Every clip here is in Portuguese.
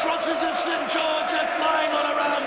crosses of St George are flying all around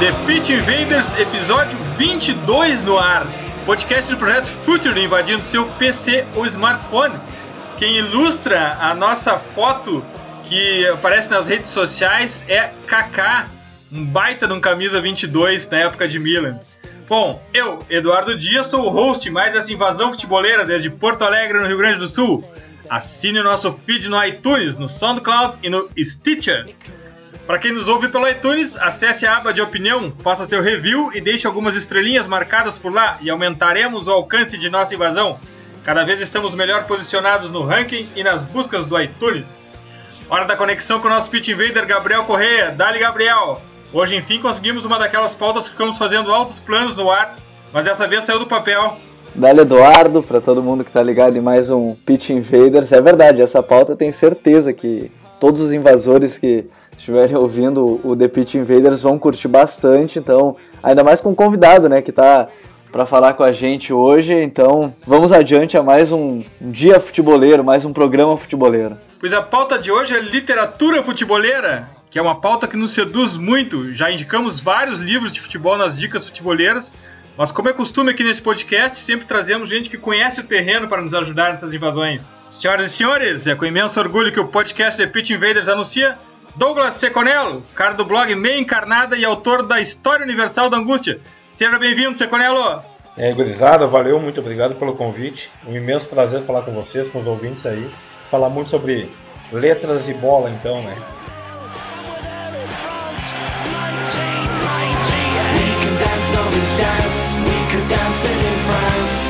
The Pitch Invaders, episódio 22 no ar. Podcast do projeto Future invadindo seu PC ou smartphone. Quem ilustra a nossa foto que aparece nas redes sociais é Kaká, um baita de um camisa 22 na época de Milan. Bom, eu, Eduardo Dias, sou o host mais dessa invasão futeboleira desde Porto Alegre, no Rio Grande do Sul. Assine o nosso feed no iTunes, no SoundCloud e no Stitcher. Para quem nos ouve pelo iTunes, acesse a aba de opinião, faça seu review e deixe algumas estrelinhas marcadas por lá e aumentaremos o alcance de nossa invasão. Cada vez estamos melhor posicionados no ranking e nas buscas do iTunes. Hora da conexão com o nosso pitch invader Gabriel Correia. Dali, Gabriel! Hoje, enfim, conseguimos uma daquelas pautas que ficamos fazendo altos planos no Whats, mas dessa vez saiu do papel. Dali Eduardo, para todo mundo que tá ligado em mais um Pitch Invaders. É verdade, essa pauta tenho certeza que todos os invasores que estiverem ouvindo o The Pitch Invaders vão curtir bastante, então, ainda mais com o convidado, né, que tá para falar com a gente hoje. Então, vamos adiante a mais um dia futeboleiro, mais um programa futeboleiro. Pois a pauta de hoje é literatura futeboleira, que é uma pauta que nos seduz muito. Já indicamos vários livros de futebol nas dicas futeboleiras, mas como é costume aqui nesse podcast, sempre trazemos gente que conhece o terreno para nos ajudar nessas invasões. Senhoras e senhores, é com imenso orgulho que o podcast The Pitch Invaders anuncia Douglas Seconello, cara do blog Meia Encarnada e autor da História Universal da Angústia. Seja bem-vindo, Seconello! Aí, gurizada, valeu, muito obrigado pelo convite. Um imenso prazer falar com vocês, com os ouvintes aí. Falar muito sobre letras e bola, então, né? We could dance in France.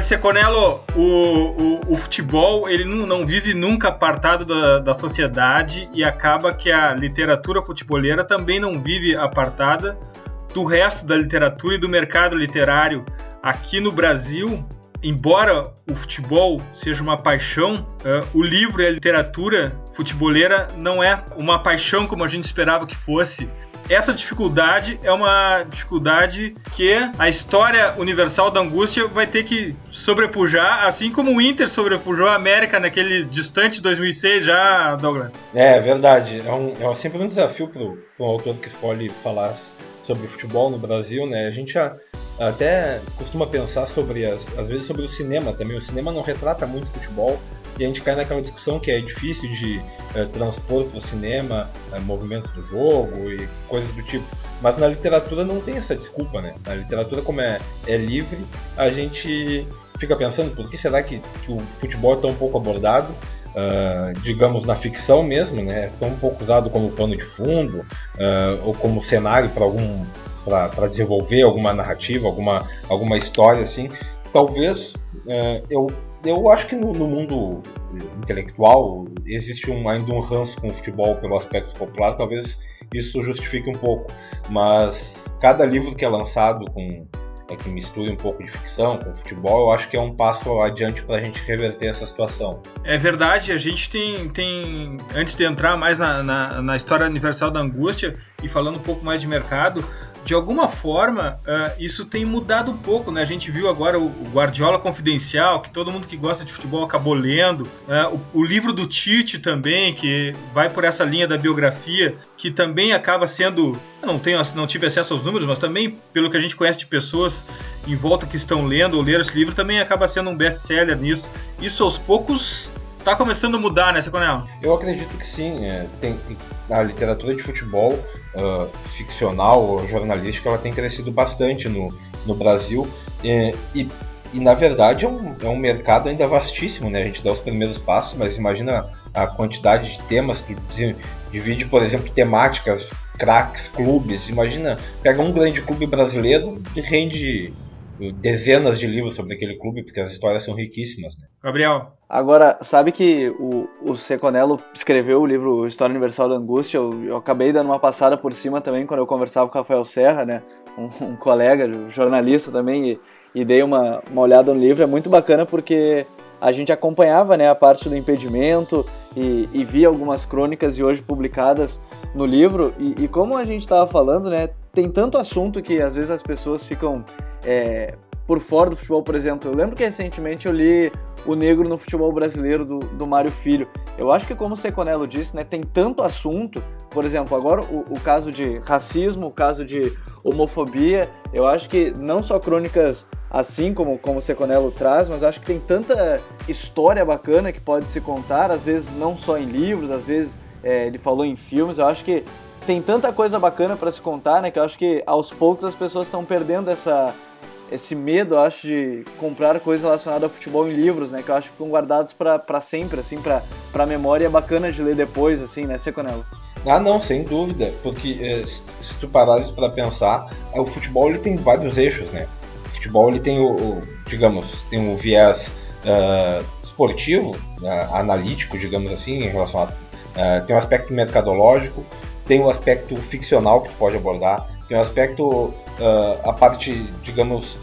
Cara, Seconello, o, o, o futebol ele não, não vive nunca apartado da, da sociedade e acaba que a literatura futeboleira também não vive apartada do resto da literatura e do mercado literário. Aqui no Brasil, embora o futebol seja uma paixão, eh, o livro e a literatura futeboleira não é uma paixão como a gente esperava que fosse. Essa dificuldade é uma dificuldade que a história universal da angústia vai ter que sobrepujar, assim como o Inter sobrepujou a América naquele distante 2006 já, Douglas. É verdade, é, um, é sempre um desafio para um autor que escolhe falar sobre futebol no Brasil, né? A gente já, até costuma pensar sobre, as, às vezes, sobre o cinema também. O cinema não retrata muito futebol e a gente cai naquela discussão que é difícil de eh, transpor para o cinema eh, movimentos do jogo e coisas do tipo. Mas na literatura não tem essa desculpa, né? Na literatura, como é, é livre, a gente fica pensando por que será que, que o futebol é tão pouco abordado? Uh, digamos na ficção mesmo, né? É tão pouco usado como pano de fundo uh, ou como cenário para algum para desenvolver alguma narrativa, alguma, alguma história assim. Talvez uh, eu eu acho que no, no, mundo intelectual existe um, ainda um ranço com o futebol pelo aspecto popular, talvez isso justifique um pouco, mas cada livro que é lançado com é, que misture um pouco de ficção com futebol, eu acho que é um passo adiante para a gente reverter essa situação. É verdade, a gente tem, tem antes de entrar mais na, na, na história universal da angústia e falando um pouco mais de mercado, de alguma forma, uh, isso tem mudado um pouco, né? A gente viu agora o, o, Guardiola Confidencial, que todo mundo que gosta de futebol acabou lendo, uh, o, o, livro do Tite também, que vai por essa linha da biografia, que também acaba sendo. Eu não, tenho, não tive acesso aos números, mas também, pelo que a gente conhece de pessoas em volta que estão lendo ou leram esse livro, também acaba sendo um best-seller nisso. Isso aos poucos tá começando a mudar, né, Seconel? Eu acredito que sim. É, tem, a literatura de futebol uh, ficcional ou jornalística ela tem crescido bastante no, no Brasil. E, e, e, na verdade é um, é um mercado ainda vastíssimo, né? A gente dá os primeiros passos, mas imagina a quantidade de temas que divide, por exemplo, temáticas, craques, clubes. Imagina, pega um grande clube brasileiro e rende dezenas de livros sobre aquele clube, porque as histórias são riquíssimas. Né? Gabriel. Agora, sabe que o, o Seconello escreveu o livro História Universal da Angústia? Eu, eu, acabei dando uma passada por cima também quando eu conversava com o Rafael Serra, né? Um, um colega, jornalista também, e, e dei uma, uma olhada no livro. É muito bacana porque a gente acompanhava né, a parte do impedimento e, e via algumas crônicas e hoje publicadas no livro. E, e como a gente estava falando, né, tem tanto assunto que às vezes as pessoas ficam é, por fora do futebol, por exemplo. Eu lembro que recentemente eu li O Negro no Futebol Brasileiro, do, do Mário Filho. Eu acho que, como o Seconello disse, né, tem tanto assunto. Por exemplo, agora o, o caso de racismo, o caso de homofobia. Eu acho que não só crônicas assim como, como o Seconello traz, mas acho que tem tanta história bacana que pode se contar, às vezes não só em livros, às vezes é, ele falou em filmes. Eu acho que tem tanta coisa bacana para se contar, né? Que eu acho que aos poucos as pessoas estão perdendo essa, esse medo, eu acho, de comprar coisas relacionadas ao futebol em livros, né? Que eu acho que ficam guardados para sempre, assim, para memória. É bacana de ler depois, assim, né, Seconello? Ah, não, sem dúvida, porque eh, se tu parares para pensar, o futebol ele tem vários eixos, né? O futebol ele tem o, o digamos, tem o viés uh, esportivo, uh, analítico, digamos assim, em relação a uh, tem o aspecto mercadológico, tem o aspecto ficcional que tu pode abordar, tem o aspecto a parte, digamos,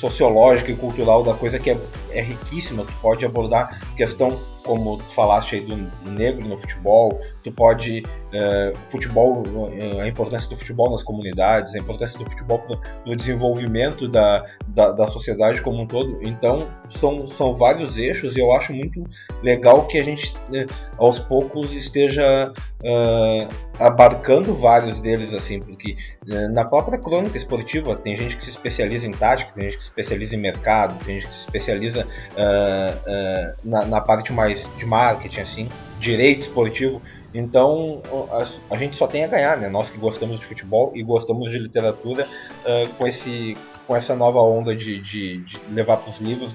sociológica e cultural da coisa que é, é riquíssima. Tu pode abordar questão como tu falaste aí do negro no futebol, tu pode uh, futebol, uh, a importância do futebol nas comunidades, a importância do futebol no desenvolvimento da, da, da, sociedade como um todo. Então são, são vários eixos e eu acho muito legal que a gente uh, aos poucos esteja abarcando vários deles assim, porque na própria crônica esportiva tem gente que se especializa em tática, tem gente que se especializa em mercado, tem gente que se especializa na, na parte mais de marketing assim, direito esportivo. Então a, a, gente só tem a ganhar, né? Nós que gostamos de futebol e gostamos de literatura uh, com, esse, com essa nova onda de, de, de levar para os livros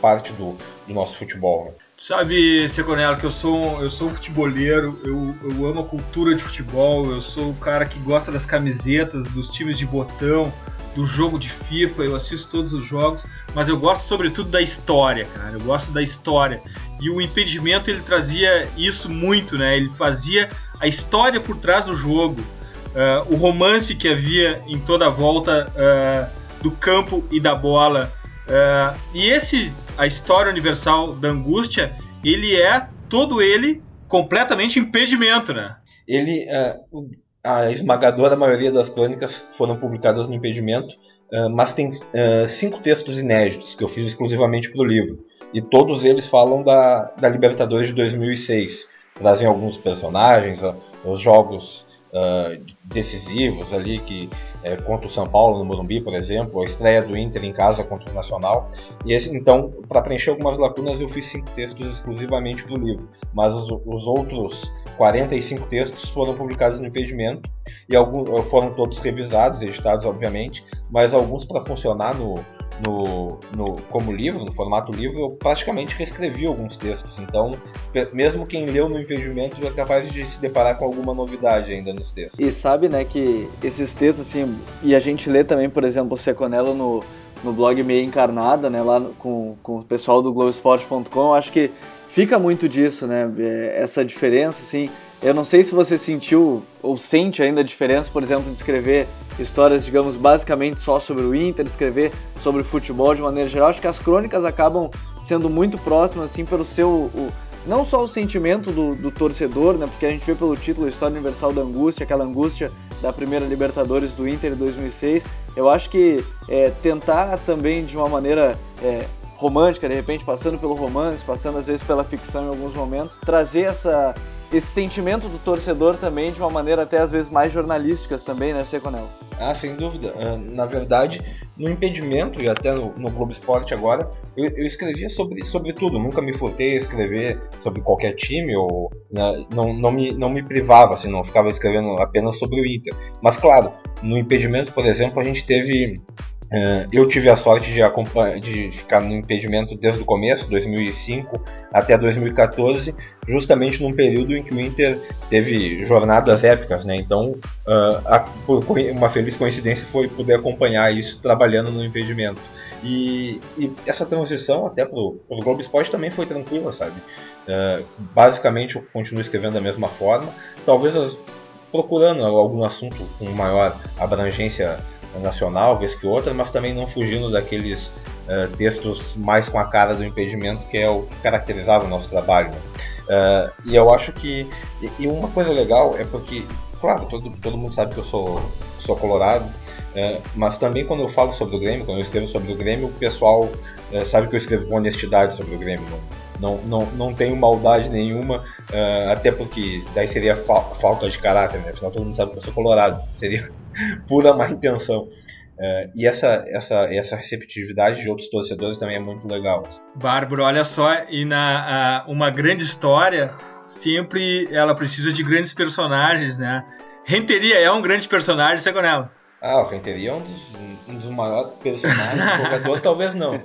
parte do, do nosso futebol. Né? Sabe, Seconello, que eu sou, eu sou um futeboleiro, eu, eu amo a cultura de futebol, eu sou o cara que gosta das camisetas, dos times de botão, do jogo de FIFA, eu assisto todos os jogos, mas eu gosto sobretudo da história, cara. Eu gosto da história. E o impedimento ele trazia isso muito, né? Ele fazia a história por trás do jogo, uh, o romance que havia em toda a volta uh, do campo e da bola. Uh, e esse, a história universal da angústia, ele é todo ele completamente impedimento, né? Ele, a esmagadora maioria das crônicas foram publicadas no impedimento, mas tem cinco textos inéditos que eu fiz exclusivamente para o livro. E todos eles falam da, da Libertadores de 2006. Trazem alguns personagens, uh, os jogos decisivos ali, que é, contra o São Paulo no Morumbi, por exemplo, a estreia do Inter em casa contra o Nacional. E esse, então, para preencher algumas lacunas, eu fiz cinco textos exclusivamente para o livro. Mas os, os outros 45 textos foram publicados no impedimento e alguns foram todos revisados, editados obviamente, mas alguns para funcionar no, no, no, como livro, no formato livro, eu praticamente reescrevi alguns textos. Então, mesmo quem leu no impedimento é capaz de se deparar com alguma novidade ainda nos textos. E sabe, né, que esses textos, assim, e a gente lê também, por exemplo, o Seconello no, no blog Meia Encarnada, né, lá com, com o pessoal do Globesport.com, acho que fica muito disso, né? É, essa diferença, assim. Eu não sei se você sentiu ou sente ainda a diferença, por exemplo, de escrever histórias, digamos, basicamente só sobre o Inter, escrever sobre futebol de maneira geral. Acho que as crônicas acabam sendo muito próximas, assim, pelo seu. O, não só o sentimento do, do, torcedor, né? Porque a gente vê pelo título História Universal da Angústia, aquela angústia da primeira Libertadores do Inter em 2006. Eu acho que é, tentar também de uma maneira é, romântica, de repente passando pelo romance, passando às vezes pela ficção em alguns momentos, trazer essa, esse sentimento do torcedor também de uma maneira até às vezes mais jornalísticas também, né, Seconel? Ah, sem dúvida. Ah, na verdade, no impedimento e até no, no Globo Esporte agora, eu, eu, escrevia sobre, sobre tudo. Nunca me furtei a escrever sobre qualquer time ou né, não, não, me, não me privava, assim, não ficava escrevendo apenas sobre o Inter. Mas claro, no impedimento, por exemplo, a gente teve eu tive a sorte de, de, ficar no impedimento desde o começo, 2005 até 2014, justamente num período em que o Inter teve jornadas épicas, né? Então, uh, a, por uma feliz coincidência foi poder acompanhar isso trabalhando no impedimento. E, e essa transição até pro, pro Globo Esporte também foi tranquila, sabe? Uh, basicamente eu continuo escrevendo da mesma forma, talvez as, procurando algum assunto com maior abrangência nacional, vez que outra, mas também não fugindo daqueles uh, textos mais com a cara do impedimento, que é o que caracterizava o nosso trabalho. Né? Uh, e eu acho que. E uma coisa legal é porque, claro, todo, todo mundo sabe que eu sou, sou colorado, uh, mas também quando eu falo sobre o Grêmio, quando eu escrevo sobre o Grêmio, o pessoal sabe que eu escrevo com honestidade sobre o Grêmio. Não, não, não, não tenho maldade nenhuma, até porque daí seria fa falta de caráter, né? Afinal, todo mundo sabe que eu sou colorado. Seria pura má intenção. É, e essa, essa, essa receptividade de outros torcedores também é muito legal. Bárbaro, olha só, e na a, uma grande história sempre ela precisa de grandes personagens, né? Renteria é um grande personagem, Segonello. Ah, o Renteria é um dos, um dos maiores personagens, jogador talvez não,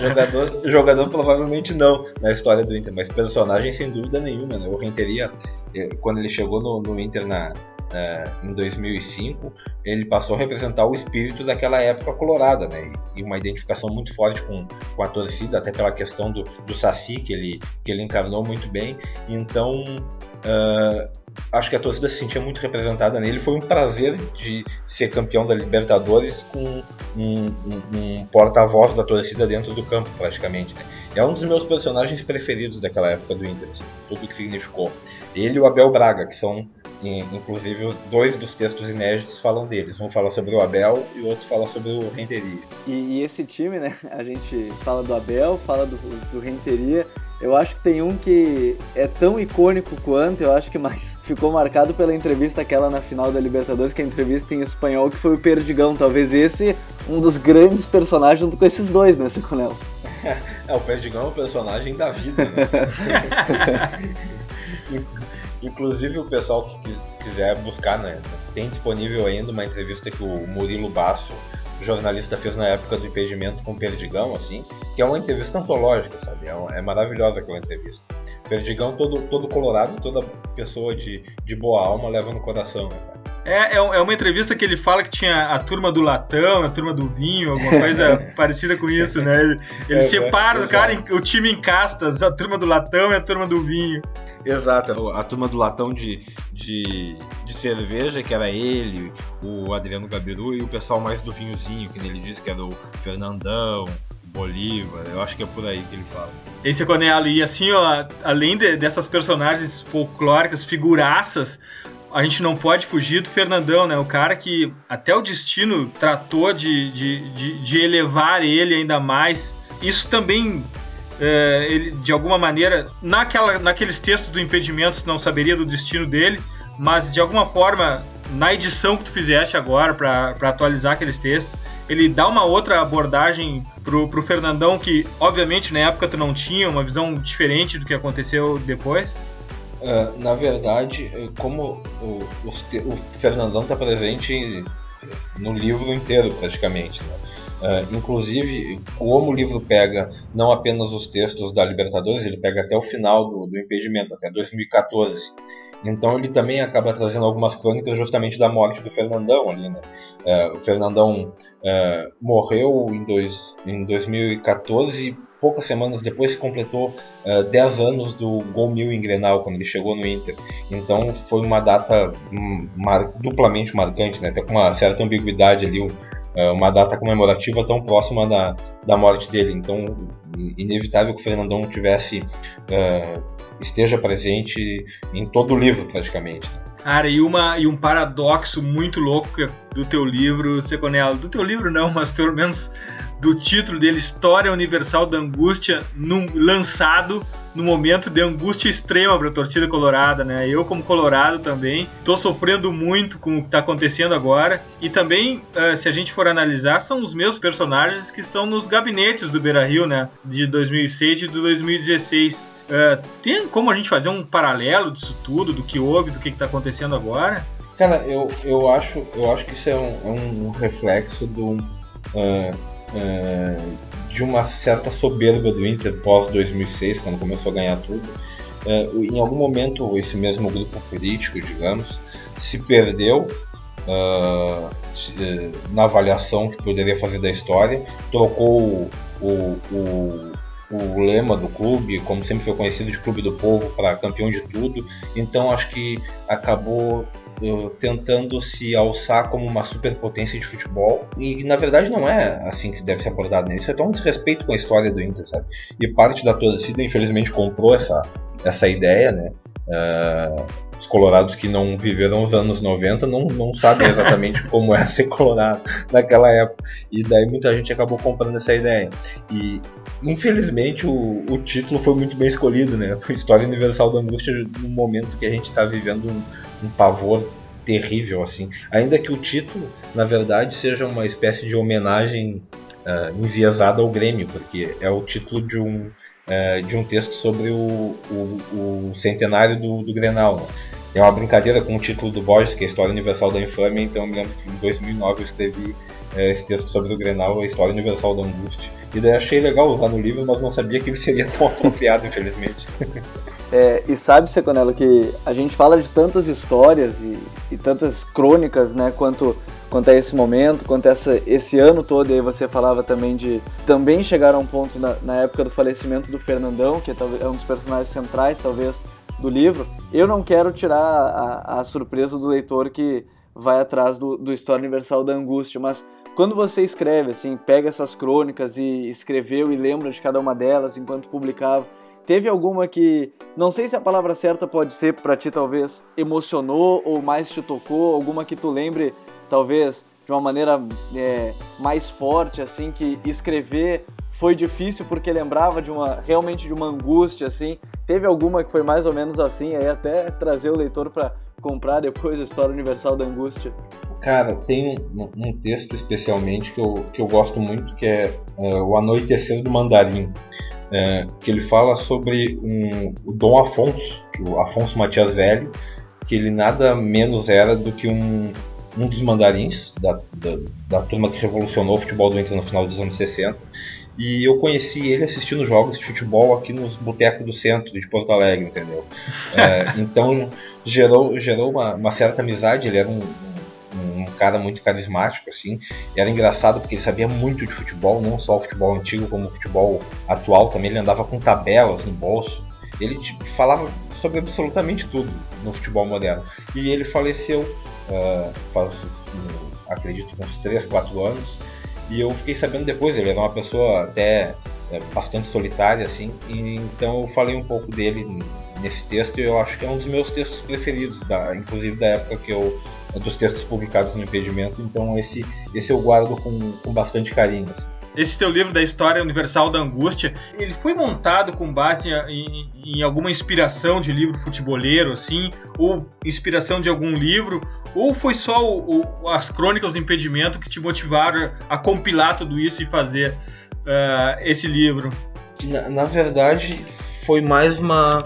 jogador, jogador provavelmente não na história do Inter, mas personagem sem dúvida nenhuma, né? O Renteria, eh, quando ele chegou no, no Inter na, uh, em 2005, ele passou a representar o espírito daquela época colorada, né? E uma identificação muito forte com, com a torcida, até pela questão do, do Saci, que ele, que ele encarnou muito bem. Então, uh, acho que a torcida se sentia muito representada nele. Foi um prazer de ser campeão da Libertadores com um, um, um porta-voz da torcida dentro do campo, praticamente. Né? É um dos meus personagens preferidos daquela época do Inter, assim, tudo o que significou. Ele e o Abel Braga, que são inclusive, dois dos textos inéditos falam deles. Um fala sobre o Abel e o outro fala sobre o Renteria. E, e esse time, né? A gente fala do Abel, fala do, do Renteria. Eu acho que tem um que é tão icônico quanto, eu acho que mais ficou marcado pela entrevista aquela na final da Libertadores, que é a entrevista em espanhol, que foi o Perdigão. Talvez esse um dos grandes personagens junto com esses dois, né, Seconel? é, o Perdigão é o personagem da vida, né? Inclusive o pessoal que quiser buscar, né? Tem disponível ainda uma entrevista que o Murilo Basso, jornalista, fez na época do impedimento com o Perdigão, assim, que é uma entrevista antológica, sabe? É, é maravilhosa aquela entrevista. Perdigão todo, todo colorado, toda pessoa de, de boa alma leva no coração, né, cara? É, é, é uma entrevista que ele fala que tinha a turma do latão, a turma do vinho, alguma coisa parecida com isso, né? Ele, ele é, separa é, o cara, o time em castas, a turma do latão e a turma do vinho. Exato, a turma do latão de, de, de, cerveja, que era ele, o Adriano Gabiru, e o pessoal mais do vinhozinho, que ele disse que era o Fernandão, Bolívar, eu acho que é por aí que ele fala. Esse é Conelo, e assim, ó, além de, dessas personagens folclóricas, figuraças, a gente não pode fugir do Fernandão, né? O cara que até o destino tratou de, de, de, de elevar ele ainda mais. Isso também é, ele, de alguma maneira, naquela, naqueles textos do impedimento, não saberia do destino dele, mas de alguma forma, na edição que tu fizeste agora, para atualizar aqueles textos, ele dá uma outra abordagem pro, pro Fernandão, que obviamente na época tu não tinha, uma visão diferente do que aconteceu depois? Uh, na verdade, como o, o, o Fernandão está presente no livro inteiro praticamente, né? Uh, inclusive, como o livro pega não apenas os textos da Libertadores, ele pega até o final do, do impedimento, até 2014. Então ele também acaba trazendo algumas crônicas justamente da morte do Fernandão ali, né? Uh, o Fernandão morreu em, dois, em 2014 e poucas semanas depois se completou uh, 10 anos do gol mil em Grenal, quando ele chegou no Inter. Então foi uma data hum, mar duplamente marcante, né? até com uma certa ambiguidade ali, é, uma data comemorativa tão próxima da, da morte dele. Então, inevitável que o Fernandão tivesse uh, esteja presente em todo o livro praticamente. Cara, e, uma, e um paradoxo muito louco do teu livro, Seconello. Do teu livro não, mas pelo menos do título dele, História Universal da Angústia, num, lançado no momento de angústia extrema para a torcida colorada, né? Eu como colorado também estou sofrendo muito com o que está acontecendo agora e também, uh, se a gente for analisar, são os mesmos personagens que estão nos gabinetes do Beira-Rio, né? De 2006 e de 2016. Uh, tem como a gente fazer um paralelo disso tudo, do que houve, do que está acontecendo agora? Cara, eu, eu, acho, eu acho que isso é um, é um reflexo do, uh, uh, de uma certa soberba do Inter pós 2006, quando começou a ganhar tudo. Uh, em algum momento, esse mesmo grupo político, digamos, se perdeu na avaliação que poderia fazer da história, trocou o, o, o lema do clube, como sempre foi conhecido de Clube do Povo, para campeão de tudo. Então acho que acabou uh, tentando se alçar como uma superpotência de futebol. E na verdade não é assim que deve ser abordado. Né? É tão um desrespeito com a história do Inter, sabe? E parte da torcida, infelizmente, comprou essa, essa ideia, né? Uh, os colorados que não viveram os anos 90 não, não sabem exatamente como é ser colorado naquela época. E daí muita gente acabou comprando essa ideia. E infelizmente o, o título foi muito bem escolhido, né? Foi História Universal da Angústia no momento que a gente está vivendo um, um pavor terrível assim. Ainda que o título, na verdade, seja uma espécie de homenagem uh, enviesada ao Grêmio, porque é o título de um uh, de um texto sobre o, o, o centenário do, do Grenal. Né? É uma brincadeira com o título do Borges, que é a História Universal da Infâmia, então eu me lembro que em 2009 eu escrevi uh, esse texto sobre o Grenal, a História Universal da Angústia. E daí achei legal usar no livro, mas não sabia que ele seria tão apropriado, infelizmente. É, e sabe, Seconello, que a gente fala de tantas histórias e, e, tantas crônicas, né, quanto, quanto a esse momento, quanto a essa, esse ano todo, e aí você falava também de também chegar a um ponto na, na época do falecimento do Fernandão, que é, é um dos personagens centrais, talvez, do livro. Eu não quero tirar a, a surpresa do leitor que vai atrás do, do História Universal da Angústia, mas quando você escreve, assim, pega essas crônicas e escreveu e lembra de cada uma delas enquanto publicava, teve alguma que, não sei se a palavra certa pode ser para ti talvez emocionou ou mais te tocou, alguma que tu lembre talvez de uma maneira é, mais forte, assim, que escrever foi difícil porque lembrava de uma realmente de uma angústia, assim. Teve alguma que foi mais ou menos assim, aí até trazer o leitor para comprar depois a História Universal da Angústia. Cara, tem um, um, texto especialmente que eu, que eu gosto muito, que é uh, O Anoitecer do Mandarim, uh, que ele fala sobre um, o Dom Afonso, o Afonso Matias Velho, que ele nada menos era do que um, um dos mandarins da, da, da turma que revolucionou o futebol do Inter no final dos anos 60. E eu conheci ele assistindo jogos de futebol aqui nos botecos do centro de Porto Alegre, entendeu? É, então gerou, gerou uma, uma, certa amizade. Ele era um, um cara muito carismático, assim. Era engraçado porque ele sabia muito de futebol, não só o futebol antigo, como o futebol atual também. Ele andava com tabelas no bolso. Ele tipo, falava sobre absolutamente tudo no futebol moderno. E ele faleceu uh, faz, acredito, uns 3, 4 anos. E eu fiquei sabendo depois, ele era uma pessoa até é, bastante solitária, assim. E, então eu falei um pouco dele nesse texto e eu acho que é um dos meus textos preferidos, da, inclusive da época que eu dos textos publicados no impedimento, então esse, esse eu guardo com, com bastante carinho. Assim. Esse teu livro da História Universal da Angústia, ele foi montado com base em, em, alguma inspiração de livro futeboleiro, assim, ou inspiração de algum livro, ou foi só o, o, as crônicas do impedimento que te motivaram a compilar tudo isso e fazer uh, esse livro? Na, na verdade, foi mais uma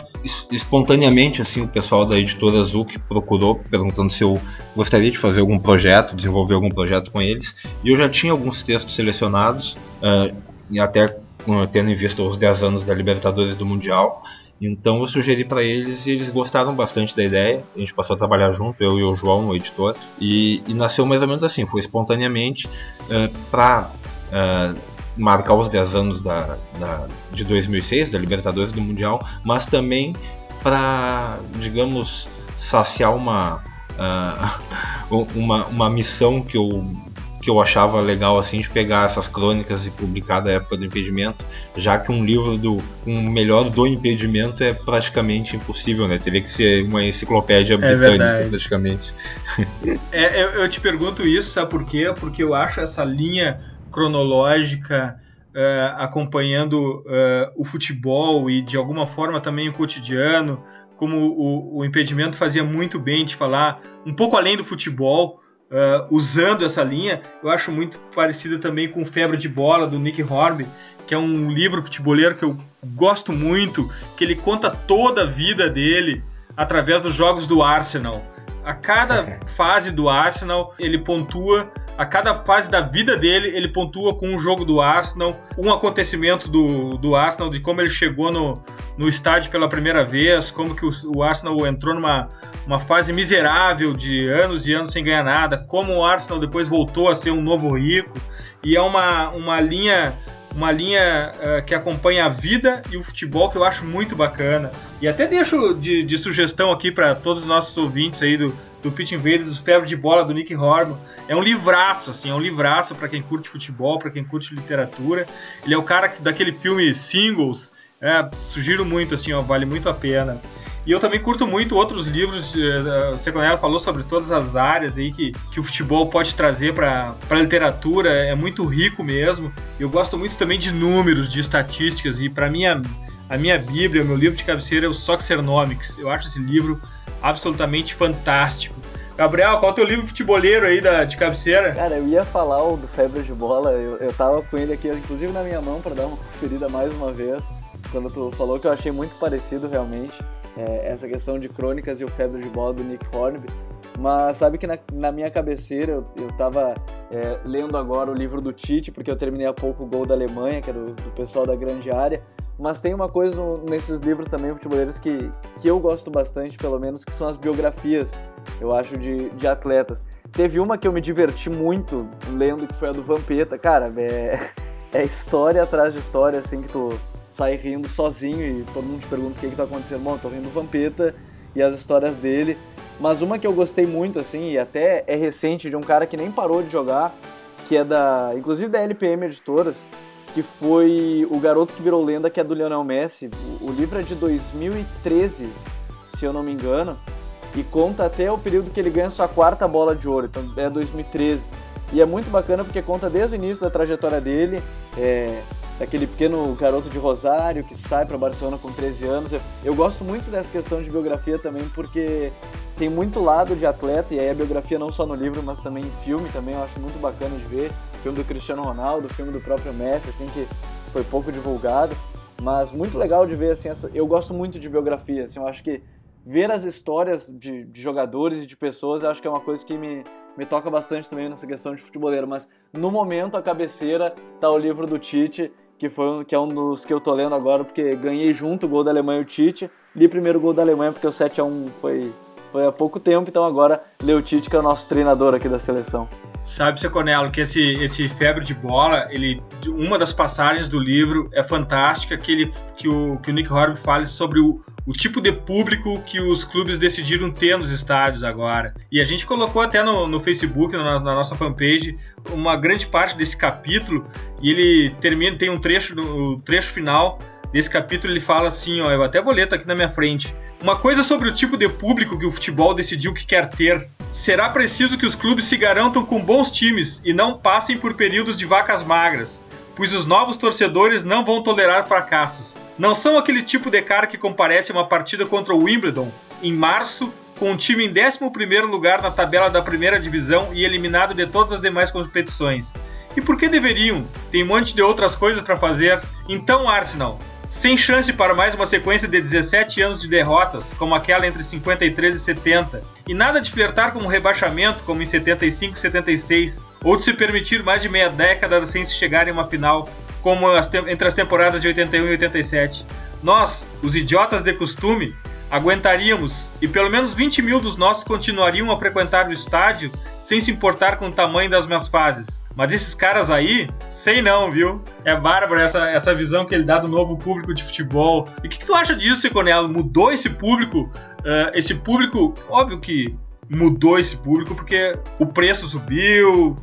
espontaneamente assim o pessoal da editora Azul que procurou perguntando se eu gostaria de fazer algum projeto, desenvolver algum projeto com eles. E eu já tinha alguns textos selecionados uh, e até uh, tendo em vista os 10 anos da Libertadores do Mundial. Então eu sugeri para eles e eles gostaram bastante da ideia. A gente passou a trabalhar junto, eu e o João, o editor, e, e nasceu mais ou menos assim, foi espontaneamente uh, para marcar os 10 anos da, da, de 2006, da Libertadores do Mundial, mas também para, digamos, saciar uma, uh, uma, uma missão que eu, que eu achava legal assim de pegar essas crônicas e publicar da época do impedimento, já que um livro do um melhor do impedimento é praticamente impossível, né? Teria que ser uma enciclopédia é britânica, praticamente. É, eu, eu, te pergunto isso, sabe por quê? Porque eu acho essa linha cronológica uh, acompanhando uh, o futebol e de alguma forma também o cotidiano, como o, o, impedimento fazia muito bem de falar um pouco além do futebol, uh, usando essa linha, eu acho muito parecida também com Febre de Bola do Nick Hornby, que é um livro futeboleiro que eu gosto muito, que ele conta toda a vida dele através dos jogos do Arsenal. A cada fase do Arsenal, ele pontua. A cada fase da vida dele, ele pontua com um jogo do Arsenal, um acontecimento do, do Arsenal, de como ele chegou no, no estádio pela primeira vez, como que o, o Arsenal entrou numa uma fase miserável de anos e anos sem ganhar nada, como o Arsenal depois voltou a ser um novo rico. E é uma, uma linha uma linha uh, que acompanha a vida e o futebol que eu acho muito bacana. E até deixo de, de sugestão aqui para todos os nossos ouvintes aí do, do Pitch Invaders, do Febre de Bola, do Nick Horman. É um livraço, assim, é um livraço para quem curte futebol, para quem curte literatura. Ele é o cara que, daquele filme Singles, é, sugiro muito, assim, ó, vale muito a pena. E eu também curto muito outros livros. Uh, o Seconello falou sobre todas as áreas aí que, que o futebol pode trazer para a literatura. É muito rico mesmo. Eu gosto muito também de números, de estatísticas. E para mim, a minha Bíblia, o meu livro de cabeceira é o Soxernomics. Eu acho esse livro absolutamente fantástico. Gabriel, qual é o teu livro futeboleiro aí da, de cabeceira? Cara, eu ia falar o do Febre de Bola, eu, eu tava com ele aqui, inclusive na minha mão, para dar uma conferida mais uma vez. Quando tu falou que eu achei muito parecido realmente é, essa questão de crônicas e o febre de bola do Nick Hornby. Mas sabe que na, na minha cabeceira eu, eu tava é, lendo agora o livro do Tite, porque eu terminei há pouco o Gol da Alemanha, que é do, do pessoal da grande área. Mas tem uma coisa no, nesses livros também, futeboleiros, que, que eu gosto bastante, pelo menos, que são as biografias, eu acho, de, de atletas. Teve uma que eu me diverti muito lendo, que foi a do Vampeta. Cara, é, é história atrás de história, assim, que tu, sai rindo sozinho e todo mundo te pergunta o que, que tá acontecendo. Bom, tô rindo do Vampeta e as histórias dele. Mas uma que eu gostei muito, assim, e até é recente, de um cara que nem parou de jogar, que é da. inclusive da LPM Editoras, que foi O Garoto que Virou Lenda, que é do Lionel Messi. O, livro é de 2013, se eu não me engano, e conta até o período que ele ganha sua quarta bola de ouro, então é 2013. E é muito bacana porque conta desde o início da trajetória dele, é, daquele pequeno garoto de Rosário que sai para Barcelona com 13 anos. Eu, eu, gosto muito dessa questão de biografia também porque tem muito lado de atleta e aí a biografia não só no livro, mas também em filme também eu acho muito bacana de ver. Filme do Cristiano Ronaldo, filme do próprio Messi, assim que foi pouco divulgado, mas muito legal de ver assim. Essa, eu gosto muito de biografia, assim, eu acho que ver as histórias de, de jogadores e de pessoas, eu acho que é uma coisa que me me toca bastante também nessa questão de futeboleiro, mas no momento a cabeceira tá o livro do Tite que, foi, que é um dos que eu tô lendo agora, porque ganhei junto o gol da Alemanha e o Tite. Li primeiro o gol da Alemanha porque o 7 a 1 foi, foi há pouco tempo, então agora lê o Tite, que é o nosso treinador aqui da seleção. Sabe, Seconello, que esse, esse febre de bola, ele, uma das passagens do livro é fantástica, que, ele, que, o, que o Nick Horby fala sobre o, o tipo de público que os clubes decidiram ter nos estádios agora. E a gente colocou até no, no Facebook, na, na, nossa fanpage, uma grande parte desse capítulo, e ele termina, tem um trecho, no trecho final desse capítulo, ele fala assim, ó, eu até vou ler, tá aqui na minha frente. Uma coisa sobre o tipo de público que o futebol decidiu que quer ter. Será preciso que os clubes se garantam com bons times e não passem por períodos de vacas magras pois os novos torcedores não vão tolerar fracassos. Não são aquele tipo de cara que comparece a uma partida contra o Wimbledon em março com um time em 11 lugar na tabela da primeira divisão e eliminado de todas as demais competições. E por que deveriam? Tem um monte de outras coisas para fazer. Então, Arsenal, sem chance para mais uma sequência de 17 anos de derrotas, como aquela entre 53 e 70, e nada de flertar com um rebaixamento como em 75 e 76, ou de se permitir mais de meia década sem se chegar em uma final, como entre as temporadas de 81 e 87. Nós, os idiotas de costume, aguentaríamos e pelo menos 20 mil dos nossos continuariam a frequentar o estádio sem se importar com o tamanho das minhas fases. Mas esses caras aí, sei não, viu? É bárbaro essa, essa visão que ele dá do novo público de futebol. E o que, que, tu acha disso, Seconello? Mudou esse público? Uh, esse público, óbvio que mudou esse público porque o preço subiu,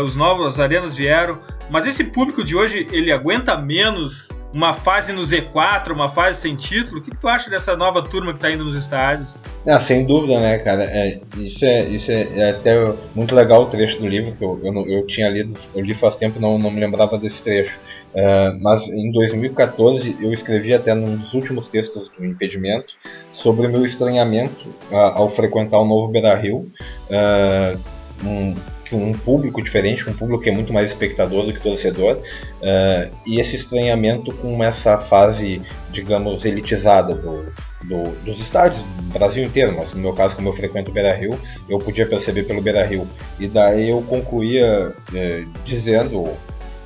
os novos arenas vieram, mas esse público de hoje ele aguenta menos uma fase no Z4, uma fase sem título? O que, que tu acha dessa nova turma que está indo nos estádios? Ah, sem dúvida, né, cara? É, isso é, isso é, é, até muito legal o trecho do livro, que eu, eu, eu tinha lido, eu li faz tempo não não me lembrava desse trecho. Uh, mas em 2014 eu escrevi até num dos últimos textos do Impedimento sobre o meu estranhamento uh, ao frequentar o novo Beira Rio. Uh, um, um público diferente, um público que é muito mais espectador do que torcedor, uh, e esse estranhamento com essa fase, digamos, elitizada do, do, dos estádios do Brasil inteiro, mas no meu caso, como eu frequento o Beira Rio, eu podia perceber pelo Beira Rio. E daí eu concluía é, dizendo,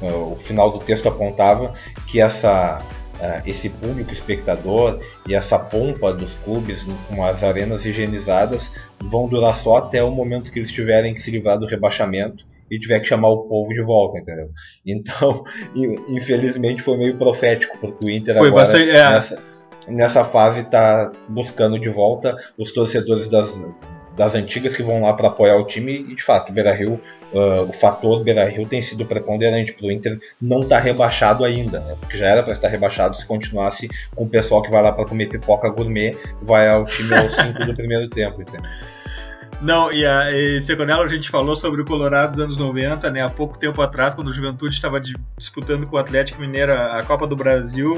é, o final do texto apontava que essa, esse público espectador e essa pompa dos clubes com as arenas higienizadas vão durar só até o momento que eles tiverem que se livrar do rebaixamento e tiver que chamar o povo de volta, entendeu? Então, infelizmente foi meio profético, porque o Inter foi agora bastante, é. nessa, nessa fase está buscando de volta os torcedores das, das antigas que vão lá para apoiar o time e de fato o Beira-Rio, uh, o fator Beira-Rio tem sido preponderante para o Inter não estar tá rebaixado ainda, né? porque já era para estar rebaixado se continuasse com o pessoal que vai lá para comer pipoca gourmet, vai ao time aos 5 do primeiro tempo, entendeu? Não, e, a, e Seconello, a gente falou sobre o Colorado dos anos 90, né? Há pouco tempo atrás, quando o Juventude estava disputando com o Atlético Mineiro a Copa do Brasil,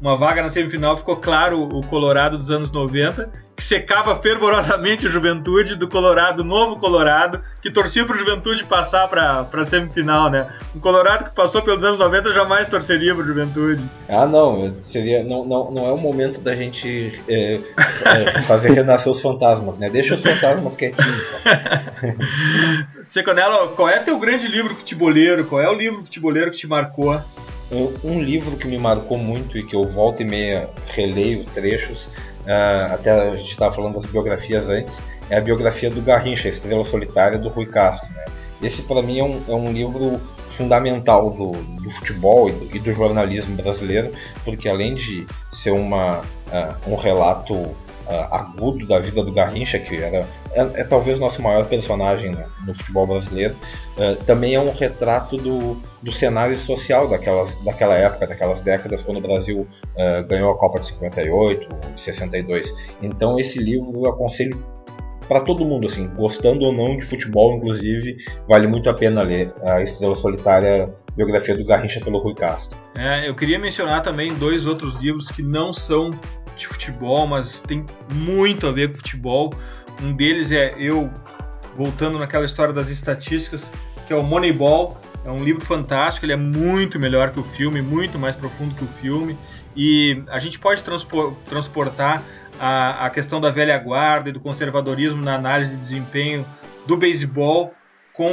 uma vaga na semifinal, ficou claro o Colorado dos anos 90, que secava fervorosamente a juventude do Colorado, novo Colorado, que torcia para o Juventude passar para a semifinal, né? Um Colorado que passou pelos anos 90 jamais torceria para o Juventude. Ah, não, seria, não, não, não é o momento da gente é, é, fazer renascer os fantasmas, né? Deixa os fantasmas quietinhos. Seconello, qual é teu grande livro futeboleiro? Qual é o livro futeboleiro que te marcou? Um livro que me marcou muito e que eu volto e meia releio trechos, uh, até a gente estava falando das biografias antes, é a biografia do Garrincha, Estrela Solitária, do Rui Castro. Né? Esse, para mim, é um, é um livro fundamental do, do futebol e do, e do, jornalismo brasileiro, porque além de ser uma, uh, um relato uh, agudo da vida do Garrincha, que era é, é talvez nosso maior personagem né, no futebol brasileiro, uh, também é um retrato do, do cenário social daquelas, daquela época, daquelas décadas, quando o Brasil uh, ganhou a Copa de 58, de 62. Então esse livro eu aconselho para todo mundo, assim, gostando ou não de futebol, inclusive, vale muito a pena ler a Estrela Solitária, biografia do Garrincha pelo Rui Castro. É, eu queria mencionar também dois outros livros que não são de futebol, mas tem muito a ver com futebol. Um deles é eu voltando naquela história das estatísticas, que é o Moneyball. É um livro fantástico, ele é muito melhor que o filme, muito mais profundo que o filme. E a gente pode transportar a, a questão da velha guarda e do conservadorismo na análise de desempenho do beisebol com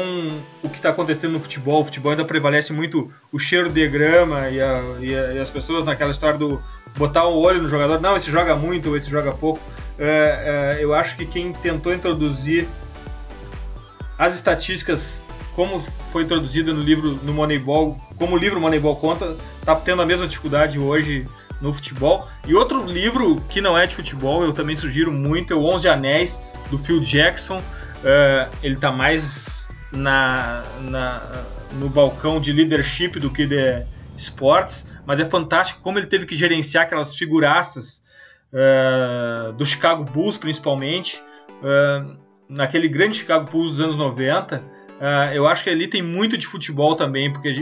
o que está acontecendo no futebol. O futebol ainda prevalece muito o cheiro de grama e, a, e, a, e, as pessoas naquela história do botar o olho no jogador. Não, esse joga muito esse joga pouco. É, é, eu acho que quem tentou introduzir as estatísticas como foi introduzido no livro no Moneyball, como o livro Moneyball conta, está tendo a mesma dificuldade hoje no futebol. E outro livro que não é de futebol, eu também sugiro muito, é o Onze Anéis, do Phil Jackson. Uh, ele está mais na, na, no balcão de leadership do que de esportes, mas é fantástico como ele teve que gerenciar aquelas figuraças uh, do Chicago Bulls, principalmente, uh, naquele grande Chicago Bulls dos anos 90. Uh, eh, eu acho que ali tem muito de futebol também, porque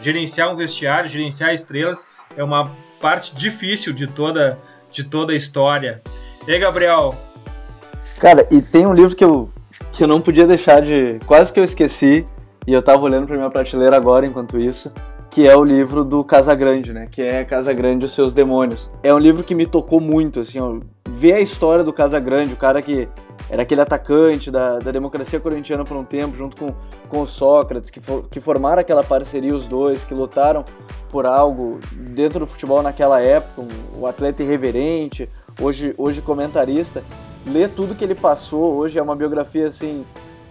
gerenciar um vestiário, gerenciar estrelas é uma parte difícil de toda, de toda a história. E aí, Gabriel? Cara, e tem um livro que eu, que eu não podia deixar de. Quase que eu esqueci, e eu tava olhando pra minha prateleira agora enquanto isso, que é o livro do Casagrande, né? Que é Casagrande e os seus demônios. É um livro que me tocou muito, assim, ó, ver a história do Casagrande, o cara que era aquele atacante da, da democracia corintiana por um tempo, junto com, com Sócrates, que, for, que formaram aquela parceria os dois, que lutaram por algo dentro do futebol naquela época, o atleta irreverente, hoje, hoje comentarista. Ler tudo que ele passou hoje é uma biografia, assim,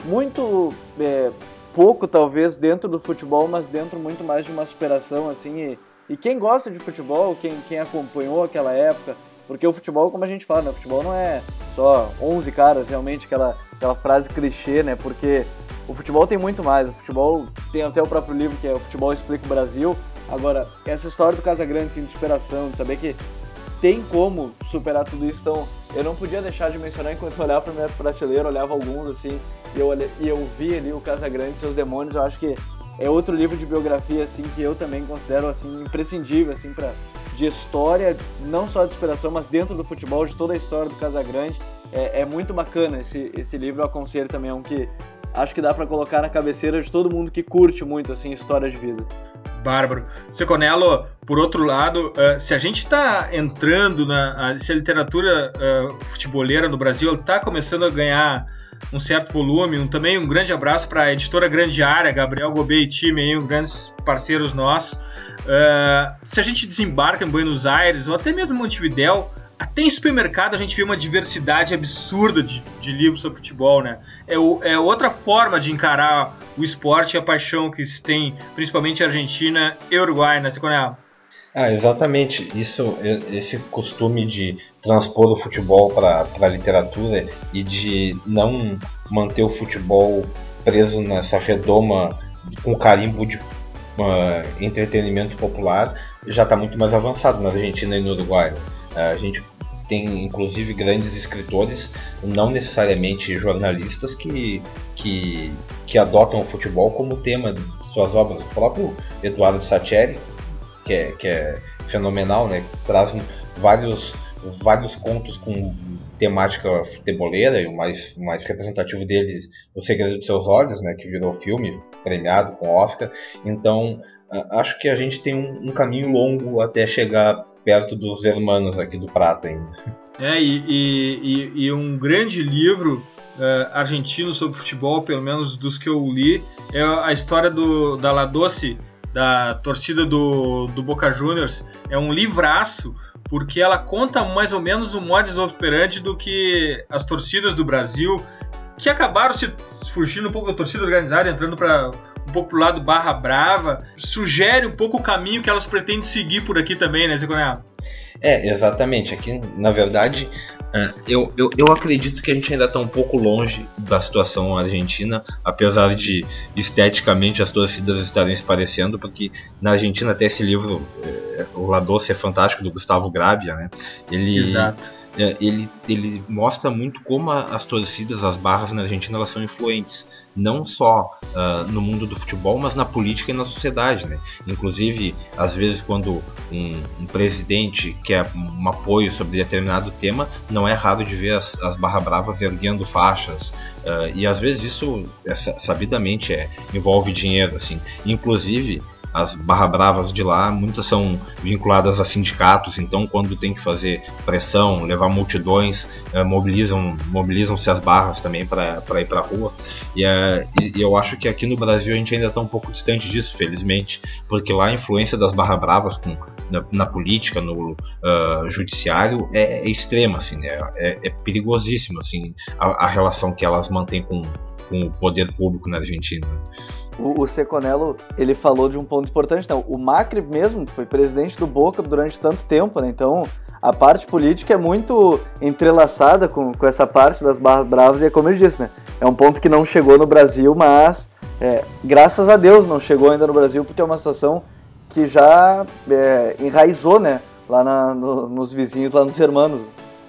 muito... É, pouco talvez dentro do futebol, mas dentro muito mais de uma superação assim. E, e quem gosta de futebol, quem, quem acompanhou aquela época, porque o futebol, como a gente fala, né, o futebol não é só 11 caras, realmente aquela, aquela frase clichê, né? Porque o futebol tem muito mais. O futebol tem até o próprio livro que é O Futebol Explica o Brasil. Agora, essa história do Casagrande, assim, de superação, de saber que tem como superar tudo isso. Então, eu não podia deixar de mencionar enquanto eu olhava para minha prateleira, olhava alguns assim, e eu, e eu vi ali o Casagrande e seus demônios. Eu acho que é outro livro de biografia assim que eu também considero assim imprescindível assim para de história, não só de inspiração, mas dentro do futebol, de toda a história do Casagrande. É, é muito bacana esse, esse livro, eu aconselho também, é um que acho que dá para colocar na cabeceira de todo mundo que curte muito assim história de vida. Bárbaro. Seconello, por outro lado, uh, se a gente está entrando na. Se a literatura uh, futeboleira no Brasil está começando a ganhar um certo volume, um, também um grande abraço para a editora Grande Área, Gabriel Gobet e time, aí, um grandes parceiros nossos. Uh, se a gente desembarca em Buenos Aires ou até mesmo Montevidéu, até em supermercado a gente vê uma diversidade absurda de, de livros sobre futebol, né? É, o, é, outra forma de encarar o esporte e a paixão que se tem, principalmente Argentina e Uruguai, né, Seconel? Ah, exatamente. Isso, esse costume de transpor o futebol para a literatura e de não manter o futebol preso nessa redoma com carimbo de uh, entretenimento popular já está muito mais avançado na Argentina e no Uruguai. A gente tem inclusive grandes escritores, não necessariamente jornalistas, que, que, que adotam o futebol como tema de suas obras. O próprio Eduardo Sacheri, que é, que é fenomenal, né? traz vários, vários contos com temática futeboleira, e o mais, mais representativo deles, O Segredo de Seus Olhos, né? que virou filme, premiado com Oscar. Então, acho que a gente tem um, um caminho longo até chegar perto dos hermanos aqui do Prata ainda. É, e, e, e um grande livro uh, argentino sobre futebol, pelo menos dos que eu li, é a história do, da La Doce, da torcida do, do Boca Juniors. É um livraço, porque ela conta mais ou menos o modus operandi do que as torcidas do Brasil, que acabaram se fugindo um pouco da torcida organizada, entrando para um pouco pro lado barra brava, sugere um pouco o caminho que elas pretendem seguir por aqui também, né, Zé É, exatamente. Aqui, na verdade, é, eu, eu, eu acredito que a gente ainda está um pouco longe da situação argentina, apesar de esteticamente as torcidas estarem se parecendo, porque na Argentina até esse livro, é, O La Doce é fantástico, do Gustavo Gravia, né? Ele, Exato. É, ele, ele mostra muito como as torcidas, as barras na Argentina, elas são influentes não só uh, no mundo do futebol, mas na política e na sociedade. Né? Inclusive, às vezes, quando um, um, presidente quer um apoio sobre determinado tema, não é raro de ver as, as bravas erguendo faixas. Uh, e às vezes isso, é, sabidamente, é, envolve dinheiro. Assim. Inclusive, as barra bravas de lá, muitas são vinculadas a sindicatos, então quando tem que fazer pressão, levar multidões, é, mobilizam mobilizam-se as barras também para ir para a rua. E, é, e, eu acho que aqui no Brasil a gente ainda está um pouco distante disso, felizmente, porque lá a influência das barra bravas com, na, na política, no uh, judiciário é, é, extrema, assim, né? é, é perigosíssimo assim, a, a relação que elas mantêm com, com o poder público na Argentina o, o Seconello, ele falou de um ponto importante, então, o Macri mesmo foi presidente do Boca durante tanto tempo, né? Então, a parte política é muito entrelaçada com, com essa parte das barras bravas, e é como eu disse, né? É um ponto que não chegou no Brasil, mas é, graças a Deus não chegou ainda no Brasil, porque é uma situação que já é, enraizou, né? Lá na, no, nos vizinhos, lá nos hermanos.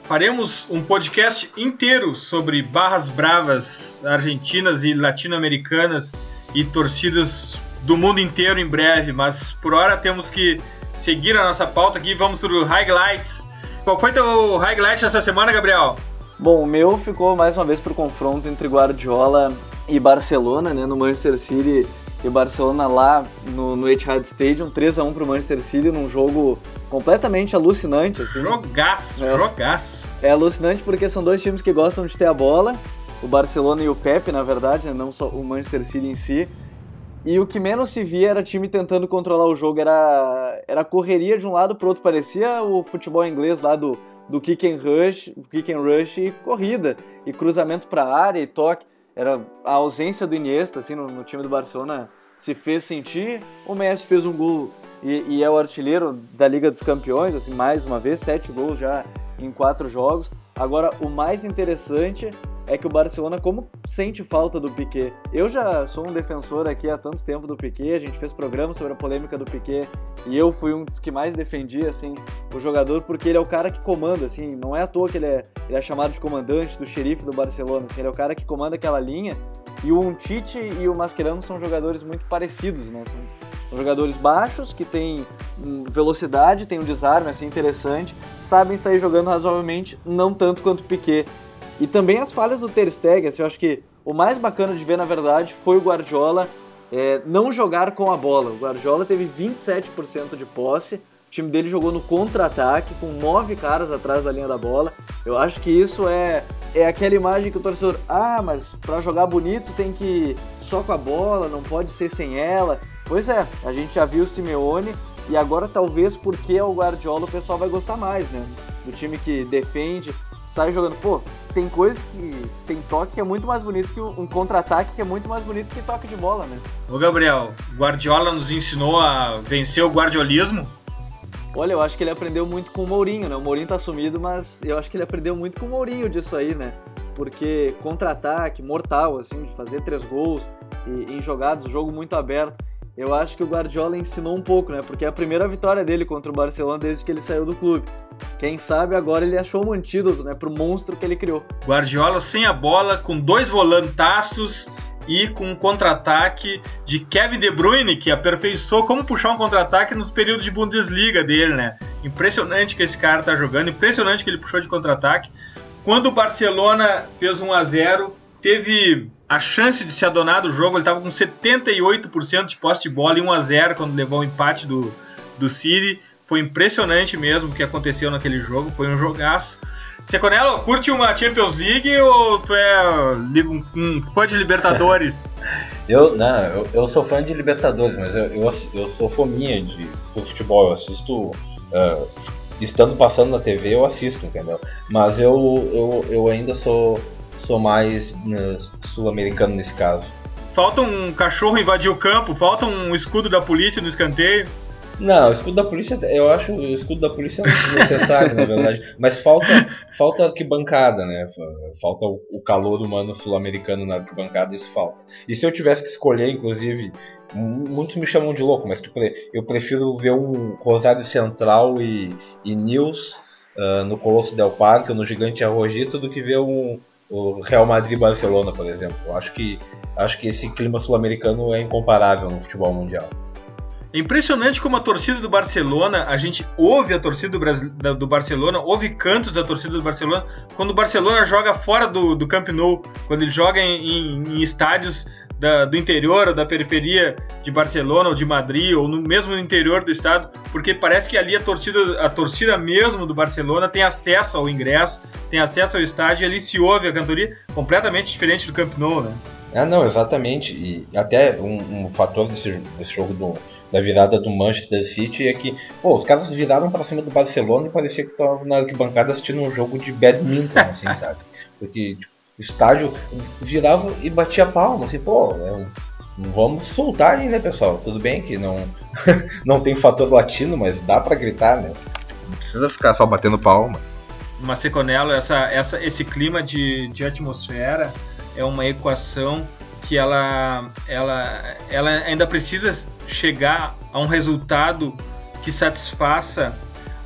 Faremos um podcast inteiro sobre barras bravas argentinas e latino-americanas e torcidas do mundo inteiro em breve, mas por hora temos que seguir a nossa pauta aqui. Vamos para o highlights. Qual foi teu highlight essa semana, Gabriel? Bom, o meu ficou mais uma vez para o confronto entre Guardiola e Barcelona, né, no Manchester City e Barcelona lá no, no Etihad Stadium, 3 a 1 para o Manchester City num jogo completamente alucinante. Assim. Jogaço, é, jogaço. É alucinante porque são dois times que gostam de ter a bola o Barcelona e o Pepe, na verdade, né? não só o Manchester City em si. E o que menos se via era time tentando controlar o jogo, era, era correria de um lado para outro, parecia o futebol inglês lá do, do kick and rush, kick and rush e corrida, e cruzamento para a área e toque. Era a ausência do Iniesta assim no, no, time do Barcelona se fez sentir. O Messi fez um gol e, e é o artilheiro da Liga dos Campeões, assim, mais uma vez, sete gols já em quatro jogos. Agora, o mais interessante é que o Barcelona, como sente falta do Piquet, eu já sou um defensor aqui há tanto tempo do Piquet, a gente fez programa sobre a polêmica do Piquet e eu fui um dos que mais defendia assim o jogador porque ele é o cara que comanda, assim, não é à toa que ele é, ele é chamado de comandante do xerife do Barcelona, assim, ele é o cara que comanda aquela linha e o Umtiti e o Mascherano são jogadores muito parecidos, né? São, são jogadores baixos que têm hum, velocidade, têm um desarme assim interessante, sabem sair jogando razoavelmente, não tanto quanto o Piquet. E também as falhas do Ter Stegen, assim, eu acho que o mais bacana de ver, na verdade, foi o Guardiola é não jogar com a bola. O Guardiola teve 27% de posse, o time dele jogou no contra-ataque, com nove caras atrás da linha da bola. Eu acho que isso é, é aquela imagem que o torcedor, ah, mas para jogar bonito tem que só com a bola, não pode ser sem ela. Pois é, a gente já viu o Simeone e agora talvez porque é o Guardiola o pessoal vai gostar mais, né? Do time que defende, sai jogando. Pô, tem coisas que. Tem toque que é muito mais bonito que um contra-ataque que é muito mais bonito que toque de bola, né? Ô Gabriel, Guardiola nos ensinou a vencer o guardiolismo? Olha, eu acho que ele aprendeu muito com o Mourinho, né? O Mourinho tá sumido, mas eu acho que ele aprendeu muito com o Mourinho disso aí, né? Porque contra-ataque, mortal, assim, de fazer três gols e, em jogadas, jogo muito aberto. Eu acho que o Guardiola ensinou um pouco, né? Porque é a primeira vitória dele contra o Barcelona desde que ele saiu do clube. Quem sabe agora ele achou um antídoto, né? Pro monstro que ele criou. Guardiola sem a bola, com dois volantaços e com um contra-ataque de Kevin De Bruyne, que aperfeiçoou como puxar um contra-ataque nos períodos de Bundesliga dele, né? Impressionante que esse cara tá jogando, impressionante que ele puxou de contra-ataque. Quando o Barcelona fez 1 a 0 teve a chance de se adonar do jogo, ele estava com 78% de posse de bola e 1 a 0 quando levou o empate do, do City. Foi impressionante mesmo o que aconteceu naquele jogo, foi um jogaço. Seconello, curte uma Champions League ou tu é um, fã de Libertadores? eu, não, eu, eu, sou fã de Libertadores, mas eu, eu, eu sou fominha de futebol. Eu assisto, uh, estando passando na TV, eu assisto, entendeu? Mas eu, eu, eu ainda sou, sou mais né, sul-americano nesse caso. Falta um cachorro invadir o campo, falta um escudo da polícia no escanteio. Não, o escudo da polícia, eu acho o escudo da polícia necessário, na verdade. Mas falta, falta arquibancada, né? Falta o, calor humano sul-americano na arquibancada, isso falta. E se eu tivesse que escolher, inclusive, muitos me chamam de louco, mas tipo, eu prefiro ver um Rosário Central e, e News uh, no Colosso Del Parque, no Gigante Arrojito, do que ver um, o Real Madrid Barcelona, por exemplo. Acho que, acho que esse clima sul-americano é incomparável no futebol mundial. É impressionante como a torcida do Barcelona, a gente ouve a torcida do, do, Barcelona, ouve cantos da torcida do Barcelona quando o Barcelona joga fora do, do Camp Nou, quando ele joga em, em, em estádios da, do interior ou da periferia de Barcelona ou de Madrid ou no mesmo no interior do estado, porque parece que ali a torcida, a torcida mesmo do Barcelona tem acesso ao ingresso, tem acesso ao estádio e ali se ouve a cantoria completamente diferente do Camp Nou, né? Ah, não, exatamente. E até um, um fator desse, desse jogo do, da virada do Manchester City é que, pô, os caras viraram para cima do Barcelona e parecia que estavam na arquibancada assistindo um jogo de badminton, assim, sabe? Porque tipo, estádio virava e batia palma, assim, pô, é um, vamos soltar aí, né, pessoal? Tudo bem que não, não tem fator latino, mas dá para gritar, né? Não precisa ficar só batendo palma. Mas Seconello, essa, essa, esse clima de, de atmosfera é uma equação que ela, ela, ela ainda precisa chegar a um resultado que satisfaça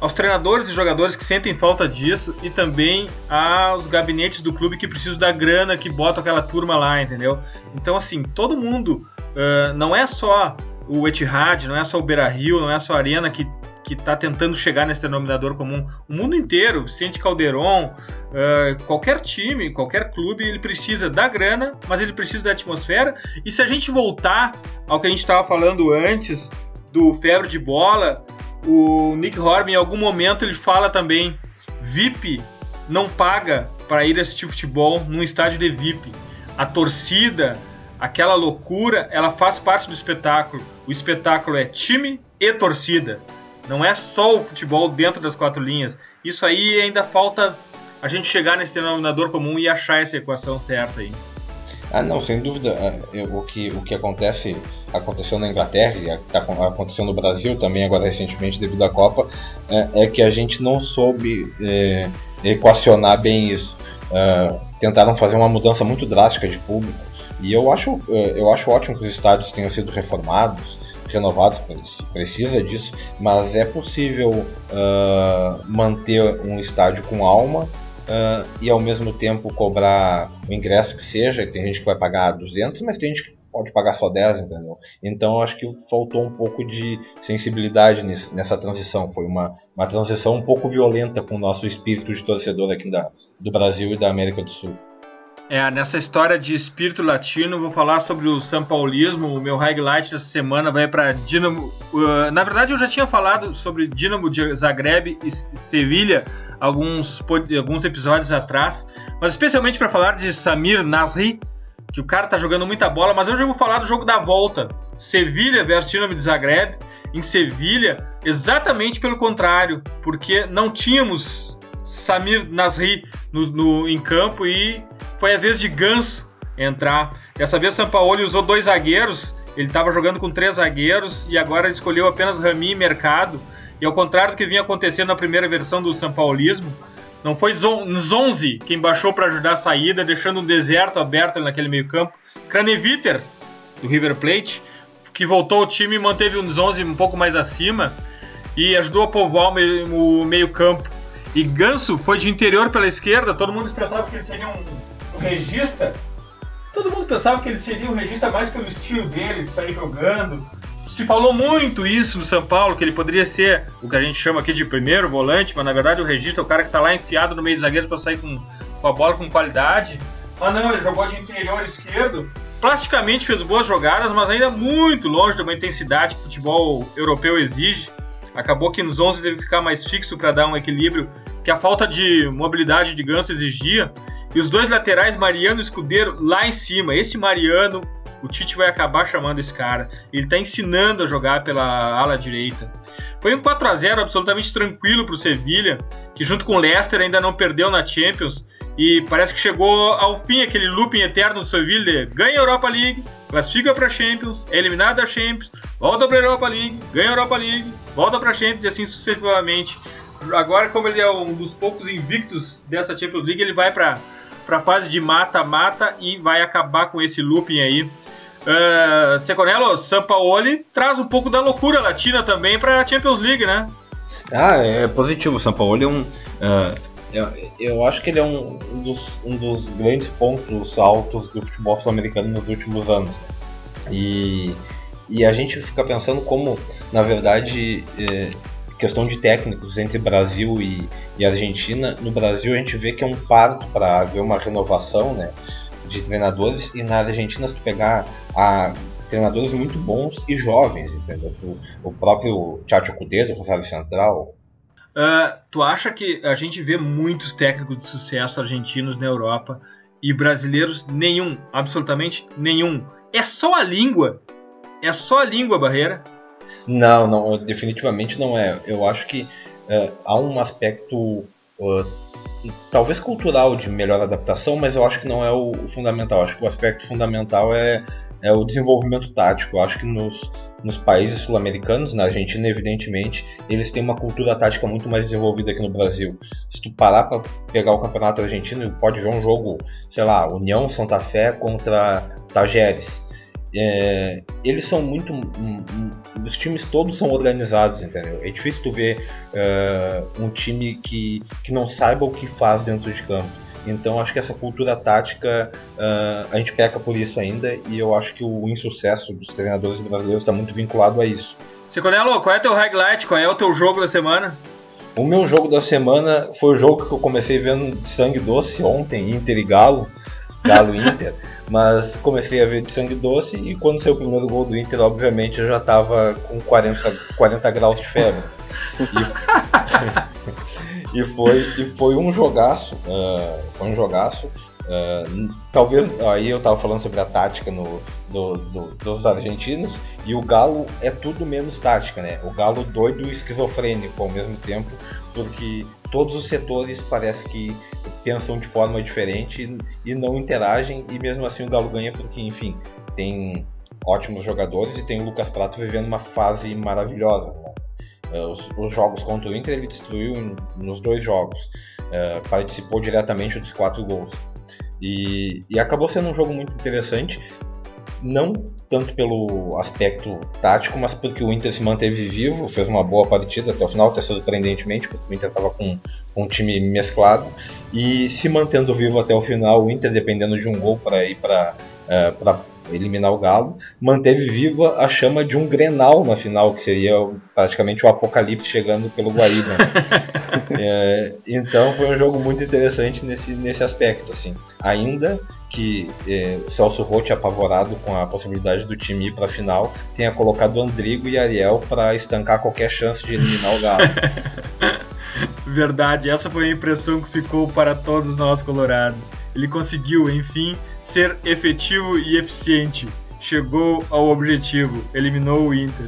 aos treinadores e jogadores que sentem falta disso e também aos gabinetes do clube que precisam da grana que bota aquela turma lá, entendeu? Então, assim, todo mundo, uh, não é só o Etihad, não é só o Beira-Rio, não é só a Arena que que está tentando chegar nesse denominador comum. O mundo inteiro, Vicente Calderon, uh, qualquer time, qualquer clube, ele precisa da grana, mas ele precisa da atmosfera. E se a gente voltar ao que a gente estava falando antes do febre de bola, o Nick Horby em algum momento ele fala também VIP não paga para ir assistir futebol num estádio de VIP. A torcida, aquela loucura, ela faz parte do espetáculo. O espetáculo é time e torcida. Não é só o futebol dentro das quatro linhas. Isso aí ainda falta a gente chegar nesse denominador comum e achar essa equação certa aí. Ah, não, sem dúvida. É, o que, o que acontece, aconteceu na Inglaterra e tá aconteceu no Brasil também agora recentemente devido à Copa, é, é que a gente não soube é, equacionar bem isso. É, tentaram fazer uma mudança muito drástica de público e eu acho, é, eu acho ótimo que os estádios tenham sido reformados, renovados, precisa disso, mas é possível uh, manter um estádio com alma uh, e ao mesmo tempo cobrar o ingresso que seja, tem gente que vai pagar 200, mas tem gente que pode pagar só 10, entendeu? Então acho que faltou um pouco de sensibilidade nessa transição, foi uma, uma transição um pouco violenta com o nosso espírito de torcedor aqui da, do Brasil e da América do Sul. É, nessa história de espírito latino, vou falar sobre o São Paulismo. O meu highlight dessa semana vai para Dinamo. Uh, na verdade, eu já tinha falado sobre Dinamo de Zagreb e Sevilha alguns, alguns episódios atrás, mas especialmente para falar de Samir Nasri, que o cara tá jogando muita bola. Mas hoje eu vou falar do jogo da volta: Sevilha versus Dinamo de Zagreb. Em Sevilha, exatamente pelo contrário, porque não tínhamos Samir Nasri no, no, em campo e foi a vez de Ganso entrar. Dessa vez São Paulo usou dois zagueiros, ele estava jogando com três zagueiros e agora escolheu apenas Rami e Mercado. E ao contrário do que vinha acontecendo na primeira versão do São Paulismo, não foi Nzonzi quem baixou para ajudar a saída, deixando um deserto aberto naquele meio-campo. Craneviter, do River Plate, que voltou ao time e manteve o Nzonzi um pouco mais acima e ajudou a povoar o meio-campo. E Ganso foi de interior pela esquerda, todo mundo pensava que ele seria um regista, todo mundo pensava que ele seria um regista mais pelo estilo dele, de sair jogando. Se falou muito isso no São Paulo, que ele poderia ser o que a gente chama aqui de primeiro volante, mas na verdade o regista é o cara que está lá enfiado no meio dos zagueiros para sair com, com a bola com qualidade. Mas não, ele jogou de interior esquerdo, plasticamente fez boas jogadas, mas ainda muito longe de uma intensidade que o futebol europeu exige. Acabou que nos 11 teve que ficar mais fixo para dar um equilíbrio que a falta de mobilidade de Ganso exigia. E os dois laterais, Mariano e Escudeiro, lá em cima. Esse Mariano, o Tite vai acabar chamando esse cara. Ele está ensinando a jogar pela ala direita. Foi um 4 a 0 absolutamente tranquilo para o Sevilha, que junto com o Leicester ainda não perdeu na Champions. E parece que chegou ao fim aquele looping eterno do Sevilha. Ganha a Europa League, classifica para Champions, é eliminado da Champions, volta para a Europa League, ganha a Europa League, volta para a Champions e assim sucessivamente. Agora, como ele é um dos poucos invictos dessa Champions League, ele vai para para fase de mata-mata e vai acabar com esse looping aí. Seconello, Sampaoli traz um pouco da loucura latina também para a Champions League, né? Ah, é positivo. Sampaoli é um. Uh, eu, eu, acho que ele é um, dos, um dos grandes pontos altos do futebol sul-americano nos últimos anos. E, e a gente fica pensando como, na verdade, eh, questão de técnicos entre Brasil e, e Argentina, no Brasil a gente vê que é um parto para haver uma renovação né, de treinadores, e na Argentina, se tu pegar a, treinadores muito bons e jovens, entendeu? O, próprio Chacho Cudê, do Rosário Central. Uh, tu acha que a gente vê muitos técnicos de sucesso argentinos na Europa e brasileiros nenhum, absolutamente nenhum? É só a língua? É só a língua barreira? Não, não, definitivamente não é. Eu acho que uh, há um aspecto uh, talvez cultural de melhor adaptação, mas eu acho que não é o, fundamental. Eu acho que o aspecto fundamental é, é o desenvolvimento tático. Eu acho que nos, nos países sul-americanos, na Argentina, evidentemente, eles têm uma cultura tática muito mais desenvolvida que no Brasil. Se tu parar para pegar o campeonato argentino, pode ver um jogo, sei lá, União Santa Fé contra Tajeres é, eles são muito. Um, um, os times todos são organizados, entendeu? É difícil tu ver uh, um time que, que não saiba o que faz dentro de campo. Então acho que essa cultura tática uh, a gente peca por isso ainda e eu acho que o insucesso dos treinadores brasileiros está muito vinculado a isso. Seconello, qual é teu highlight? Qual é o teu jogo da semana? O meu jogo da semana foi o jogo que eu comecei vendo de sangue doce ontem, Inter e Galo. Galo Inter, mas comecei a ver de sangue doce e quando saiu o primeiro gol do Inter, obviamente eu já estava com 40, 40 graus de febre. E, e, foi, e foi um jogaço, uh, foi um jogaço. Uh, talvez aí eu tava falando sobre a tática no, do, do, dos argentinos e o Galo é tudo menos tática, né? O Galo doido e esquizofrênico ao mesmo tempo, porque todos os setores parece que pensam de forma diferente e não interagem e mesmo assim o Galo ganha porque, enfim, tem ótimos jogadores e tem o Lucas Prato vivendo uma fase maravilhosa. Né? É, os, os, jogos contra o Inter ele destruiu nos dois jogos, uh, participou diretamente dos quatro gols e, e acabou sendo um jogo muito interessante, não tanto pelo aspecto tático, mas porque o Inter se manteve vivo, fez uma boa partida até o final, até surpreendentemente, porque o Inter estava com, com um time mesclado e se mantendo vivo até o final, o Inter dependendo de um gol para ir para uh, eliminar o Galo, manteve viva a chama de um Grenal na final, que seria praticamente o apocalipse chegando pelo Guaíba. é, então foi um jogo muito interessante nesse, nesse aspecto. Assim. Ainda que eh, Celso Rotti, apavorado com a possibilidade do time ir para a final, tenha colocado Andrigo e Ariel para estancar qualquer chance de eliminar o Galo. Verdade, essa foi a impressão que ficou para todos nós colorados. Ele conseguiu, enfim, ser efetivo e eficiente. Chegou ao objetivo, eliminou o Inter.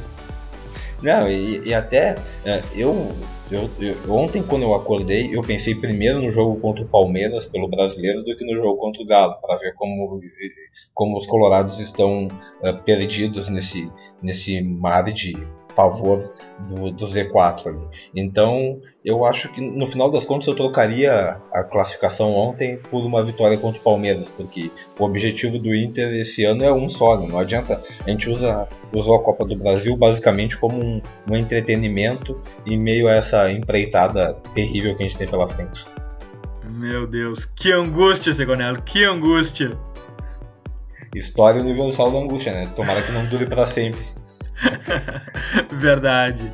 Não, e, e até é, eu, eu, eu, ontem quando eu acordei, eu pensei primeiro no jogo contra o Palmeiras pelo brasileiro do que no jogo contra o Galo, para ver como, como os colorados estão uh, perdidos nesse, nesse mar de favor do, do Z4 ali. Então, eu acho que no final das contas eu trocaria a classificação ontem por uma vitória contra o Palmeiras, porque o objetivo do Inter esse ano é um só, né? não adianta. A gente usa usou a Copa do Brasil basicamente como um, um entretenimento em meio a essa empreitada terrível que a gente tem pela frente. Meu Deus, que angústia, Segonello, que angústia! História universal da angústia, né? Tomara que não dure para sempre. Verdade.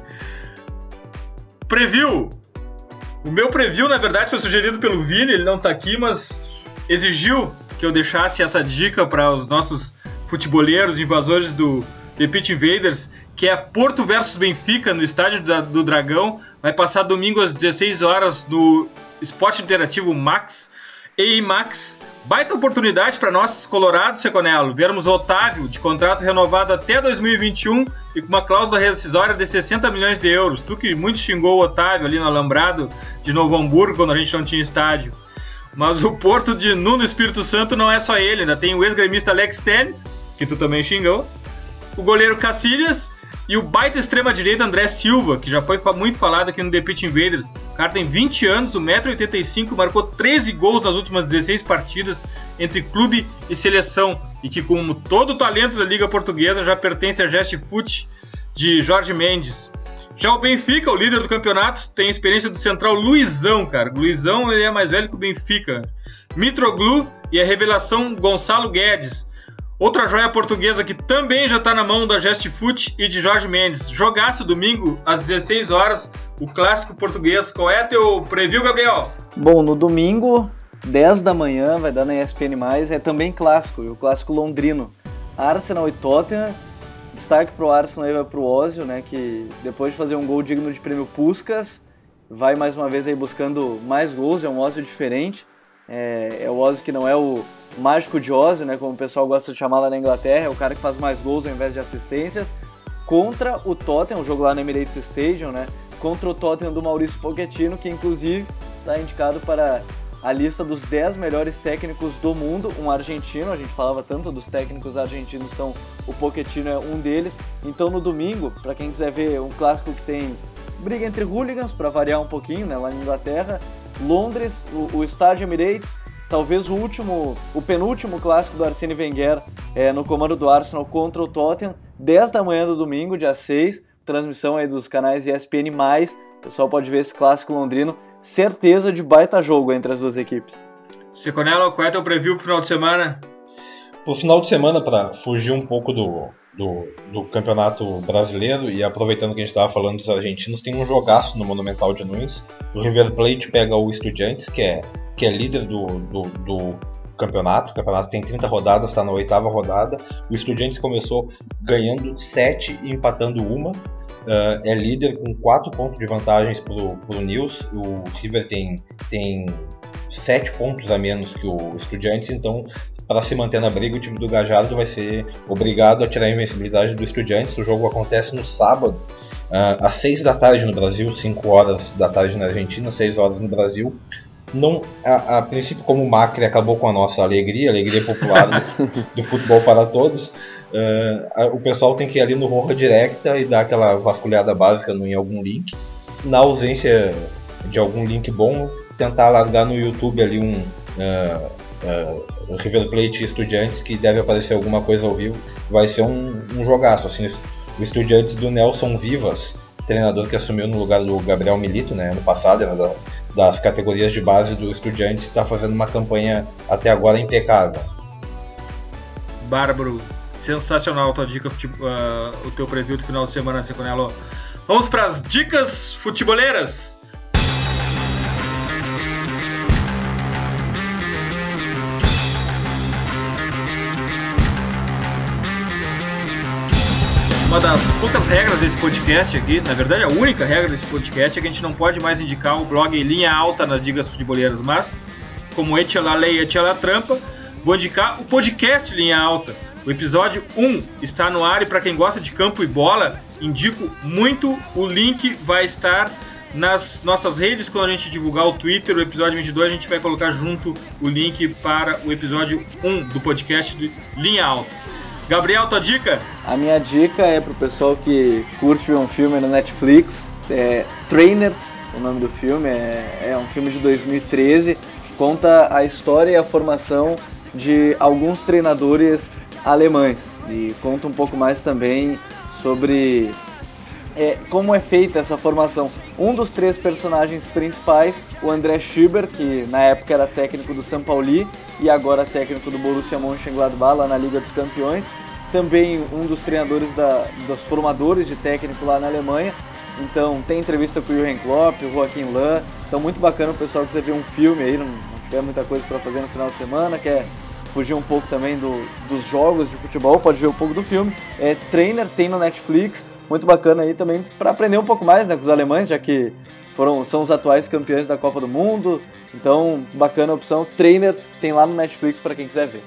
Preview. O meu preview, na verdade, foi sugerido pelo Vini, ele não tá aqui, mas exigiu que eu deixasse essa dica para os nossos futeboleiros, invasores do The Pit Invaders, que é Porto versus Benfica no estádio do Dragão. Vai passar domingo às 16 horas no Esporte Interativo Max. E Max, baita oportunidade para nós colorados, Seconello, vermos o Otávio de contrato renovado até 2021 e com uma cláusula rescisória de 60 milhões de euros. Tu que muito xingou o Otávio ali no Alambrado de Novo Hamburgo quando a gente não tinha estádio. Mas o Porto de Nuno Espírito Santo não é só ele, ainda tem o ex-gremista Alex Telles, que tu também xingou, o goleiro Cacilhas e o baita extrema-direita André Silva, que já foi muito falado aqui no The Pitch Invaders. O cara tem 20 anos, 1,85m, marcou 13 gols nas últimas 16 partidas entre clube e seleção. E que, como todo o talento da Liga Portuguesa, já pertence a Gest Foot de Jorge Mendes. Já o Benfica, o líder do campeonato, tem a experiência do central Luizão, cara. Luizão ele é mais velho que o Benfica. Mitroglu e a revelação Gonçalo Guedes. Outra joia portuguesa que também já está na mão da Just Foot e de Jorge Mendes. Jogaço domingo às 16 horas, o clássico português. Qual é teu preview, Gabriel? Bom, no domingo, 10 da manhã, vai dar na ESPN+, é também clássico, o clássico londrino. Arsenal e Tottenham. Destaque pro Arsenal e vai pro Ozio, né, que depois de fazer um gol digno de prêmio Puskas, vai mais uma vez aí buscando mais gols, é um Ozio diferente. É, é o Ozzy que não é o mágico de Ozzy, né, como o pessoal gosta de chamar lá na Inglaterra, é o cara que faz mais gols ao invés de assistências, contra o Tottenham, um jogo lá no Emirates Stadium, né, contra o Tottenham do Maurício Pochettino, que inclusive está indicado para a lista dos 10 melhores técnicos do mundo, um argentino, a gente falava tanto dos técnicos argentinos, então o Pochettino é um deles. Então no domingo, para quem quiser ver um clássico que tem briga entre hooligans, para variar um pouquinho, né, lá na Inglaterra, Londres, o, o estádio Emirates, talvez o último, o penúltimo clássico do Arsene Wenger é, no comando do Arsenal contra o Tottenham, 10 da manhã do domingo, dia 6, transmissão aí dos canais ESPN+, o pessoal pode ver esse clássico londrino, certeza de baita jogo entre as duas equipes. Seconello, qual é teu preview pro final de semana? Pro final de semana, para fugir um pouco do, do, do, campeonato brasileiro e aproveitando que a gente estava falando dos argentinos, tem um jogaço no Monumental de Nunes. O River Plate pega o Estudiantes, que é, que é líder do, do, do campeonato. O campeonato tem 30 rodadas, está na oitava rodada. O Estudiantes começou ganhando 7 e empatando uma. Uh, é líder com 4 pontos de vantagens para o News. O River tem, tem 7 pontos a menos que o Estudiantes, então para se manter na briga, o time do Gajardo vai ser obrigado a tirar a invencibilidade do Estudiantes. O jogo acontece no sábado, uh, às 6 da tarde no Brasil, 5 horas da tarde na Argentina, 6 horas no Brasil. Não, a, a princípio, como o Macri acabou com a nossa alegria, alegria popular do, do futebol para todos, uh, a, o pessoal tem que ir ali no Roja Directa e dar aquela vasculhada básica no, em algum link. Na ausência de algum link bom, tentar largar no YouTube ali um. Uh, uh, River Plate e Estudiantes, que deve aparecer alguma coisa ao vivo, vai ser um, um jogaço. Assim, o Estudiantes do Nelson Vivas, treinador que assumiu no lugar do Gabriel Milito, né, ano passado, da, das categorias de base do Estudiantes, está fazendo uma campanha até agora impecável. Bárbaro. Sensacional a tua dica, uh, o teu preview do final de semana, Seconello. Vamos para as dicas futeboleiras. Uma das poucas regras desse podcast aqui, na verdade a única regra desse podcast é que a gente não pode mais indicar o blog linha alta nas dicas futeboleiras, mas como Etia la lei, Etia la trampa, vou indicar o podcast linha alta. O episódio 1 está no ar e para quem gosta de campo e bola, indico muito. O link vai estar nas nossas redes quando a gente divulgar o Twitter, o episódio 22, a gente vai colocar junto o link para o episódio 1 do podcast Linha Alta. Gabriel, tua dica? A minha dica é pro pessoal que curte um filme no Netflix, é Trainer, o nome do filme, é, é um filme de 2013, conta a história e a formação de alguns treinadores alemães e conta um pouco mais também sobre é, como é feita essa formação. Um dos três personagens principais, o André Schubert, que na época era técnico do São Paulo e agora técnico do Borussia Mönchengladbach lá na Liga dos Campeões, também um dos treinadores da, dos formadores de técnico lá na Alemanha. Então tem entrevista com o Jürgen Klopp, o Joaquim Lan. Então muito bacana o pessoal que você vê um filme aí, não, não tiver muita coisa para fazer no final de semana, quer fugir um pouco também do, dos jogos de futebol, pode ver um pouco do filme. É Trainer, tem no Netflix, muito bacana aí também para aprender um pouco mais né, com os alemães, já que foram, são os atuais campeões da Copa do Mundo. Então, bacana a opção. Trainer tem lá no Netflix para quem quiser ver.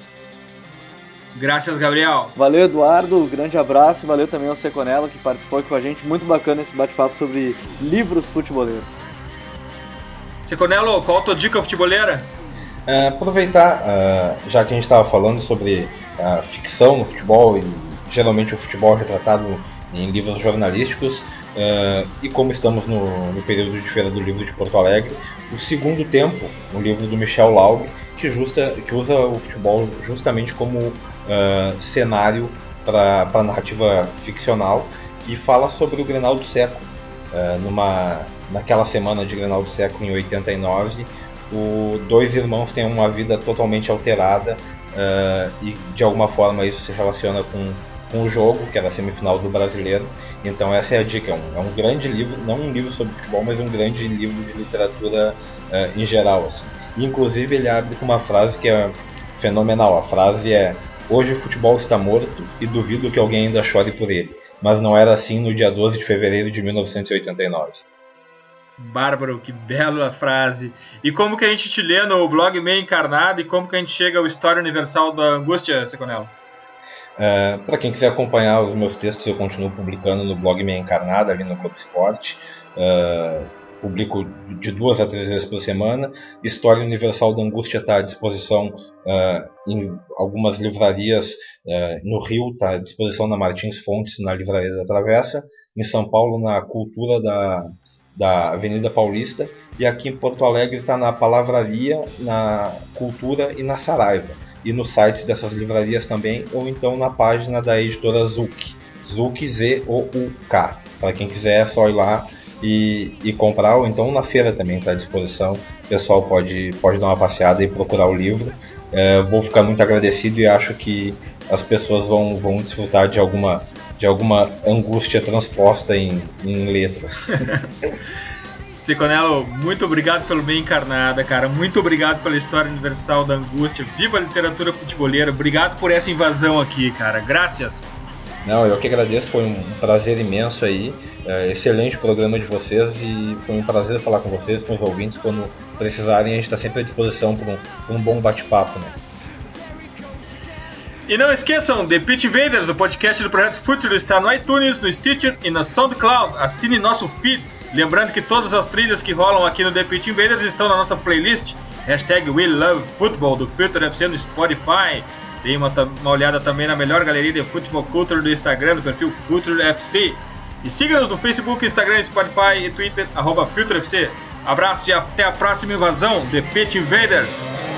Graças, Gabriel. Valeu, Eduardo. Grande abraço. Valeu também ao Seconello que participou aqui com a gente. Muito bacana esse bate-papo sobre livros futeboleiros. Seconello, qual a tua dica futeboleira? É, aproveitar, uh, já que a gente estava falando sobre a ficção no futebol e geralmente o futebol retratado em livros jornalísticos, uh, e como estamos no, no, período de Feira do Livro de Porto Alegre, o Segundo Tempo, um livro do Michel Laug, que, que usa o futebol justamente como uh, cenário para a narrativa ficcional e fala sobre o Grenal do século. numa, naquela semana de Grenal do século, em 89, o dois irmãos têm uma vida totalmente alterada uh, e de alguma forma isso se relaciona com, com o jogo, que era a semifinal do brasileiro. Então essa é a dica, é um, é um grande livro, não um livro sobre futebol, mas um grande livro de literatura uh, em geral. Assim. inclusive ele abre com uma frase que é fenomenal. A frase é Hoje o futebol está morto e duvido que alguém ainda chore por ele. Mas não era assim no dia 12 de fevereiro de 1989. Bárbaro, que bela frase. E como que a gente te lê no blog Meio Encarnado e como que a gente chega ao História Universal da Angústia, Seconello? Uh, Para quem quiser acompanhar os meus textos, eu continuo publicando no blog Meia Encarnada, ali no Clube Esporte. Uh, publico de duas a três vezes por semana. História Universal da Angústia está à disposição uh, em algumas livrarias no Rio, está à disposição na Martins Fontes, na Livraria da Travessa. Em São Paulo, na Cultura da da Avenida Paulista e aqui em Porto Alegre está na Palavraria, na Cultura e na Saraiva e nos sites dessas livrarias também ou então na página da editora Zuc, Zuc Z O U K. Para quem quiser é só ir lá e, e comprar ou então na feira também está à disposição. O pessoal pode pode dar uma passeada e procurar o livro. É, vou ficar muito agradecido e acho que as pessoas vão, vão desfrutar de alguma de alguma angústia transposta em, em letras. Seconello, muito obrigado pelo bem encarnada, cara. Muito obrigado pela história universal da angústia. Viva a literatura futeboleira. Obrigado por essa invasão aqui, cara. Graças. Não, eu que agradeço. Foi um prazer imenso aí. É, excelente programa de vocês e foi um prazer falar com vocês, com os ouvintes. Quando precisarem, a gente está sempre à disposição para um, um bom bate-papo, né? E não esqueçam, The Pitch Invaders, o podcast do Projeto Futuro, está no iTunes, no Stitcher e no SoundCloud. Assine nosso feed. Lembrando que todas as trilhas que rolam aqui no The Pitch Invaders estão na nossa playlist. Hashtag We Love Football do Future FC no Spotify. Dê uma, uma, olhada também na melhor galeria de futebol culture do Instagram, do perfil Future FC. E siga-nos no Facebook, Instagram, Spotify e Twitter, arroba FC. Abraço e até a próxima invasão, The Pitch Invaders!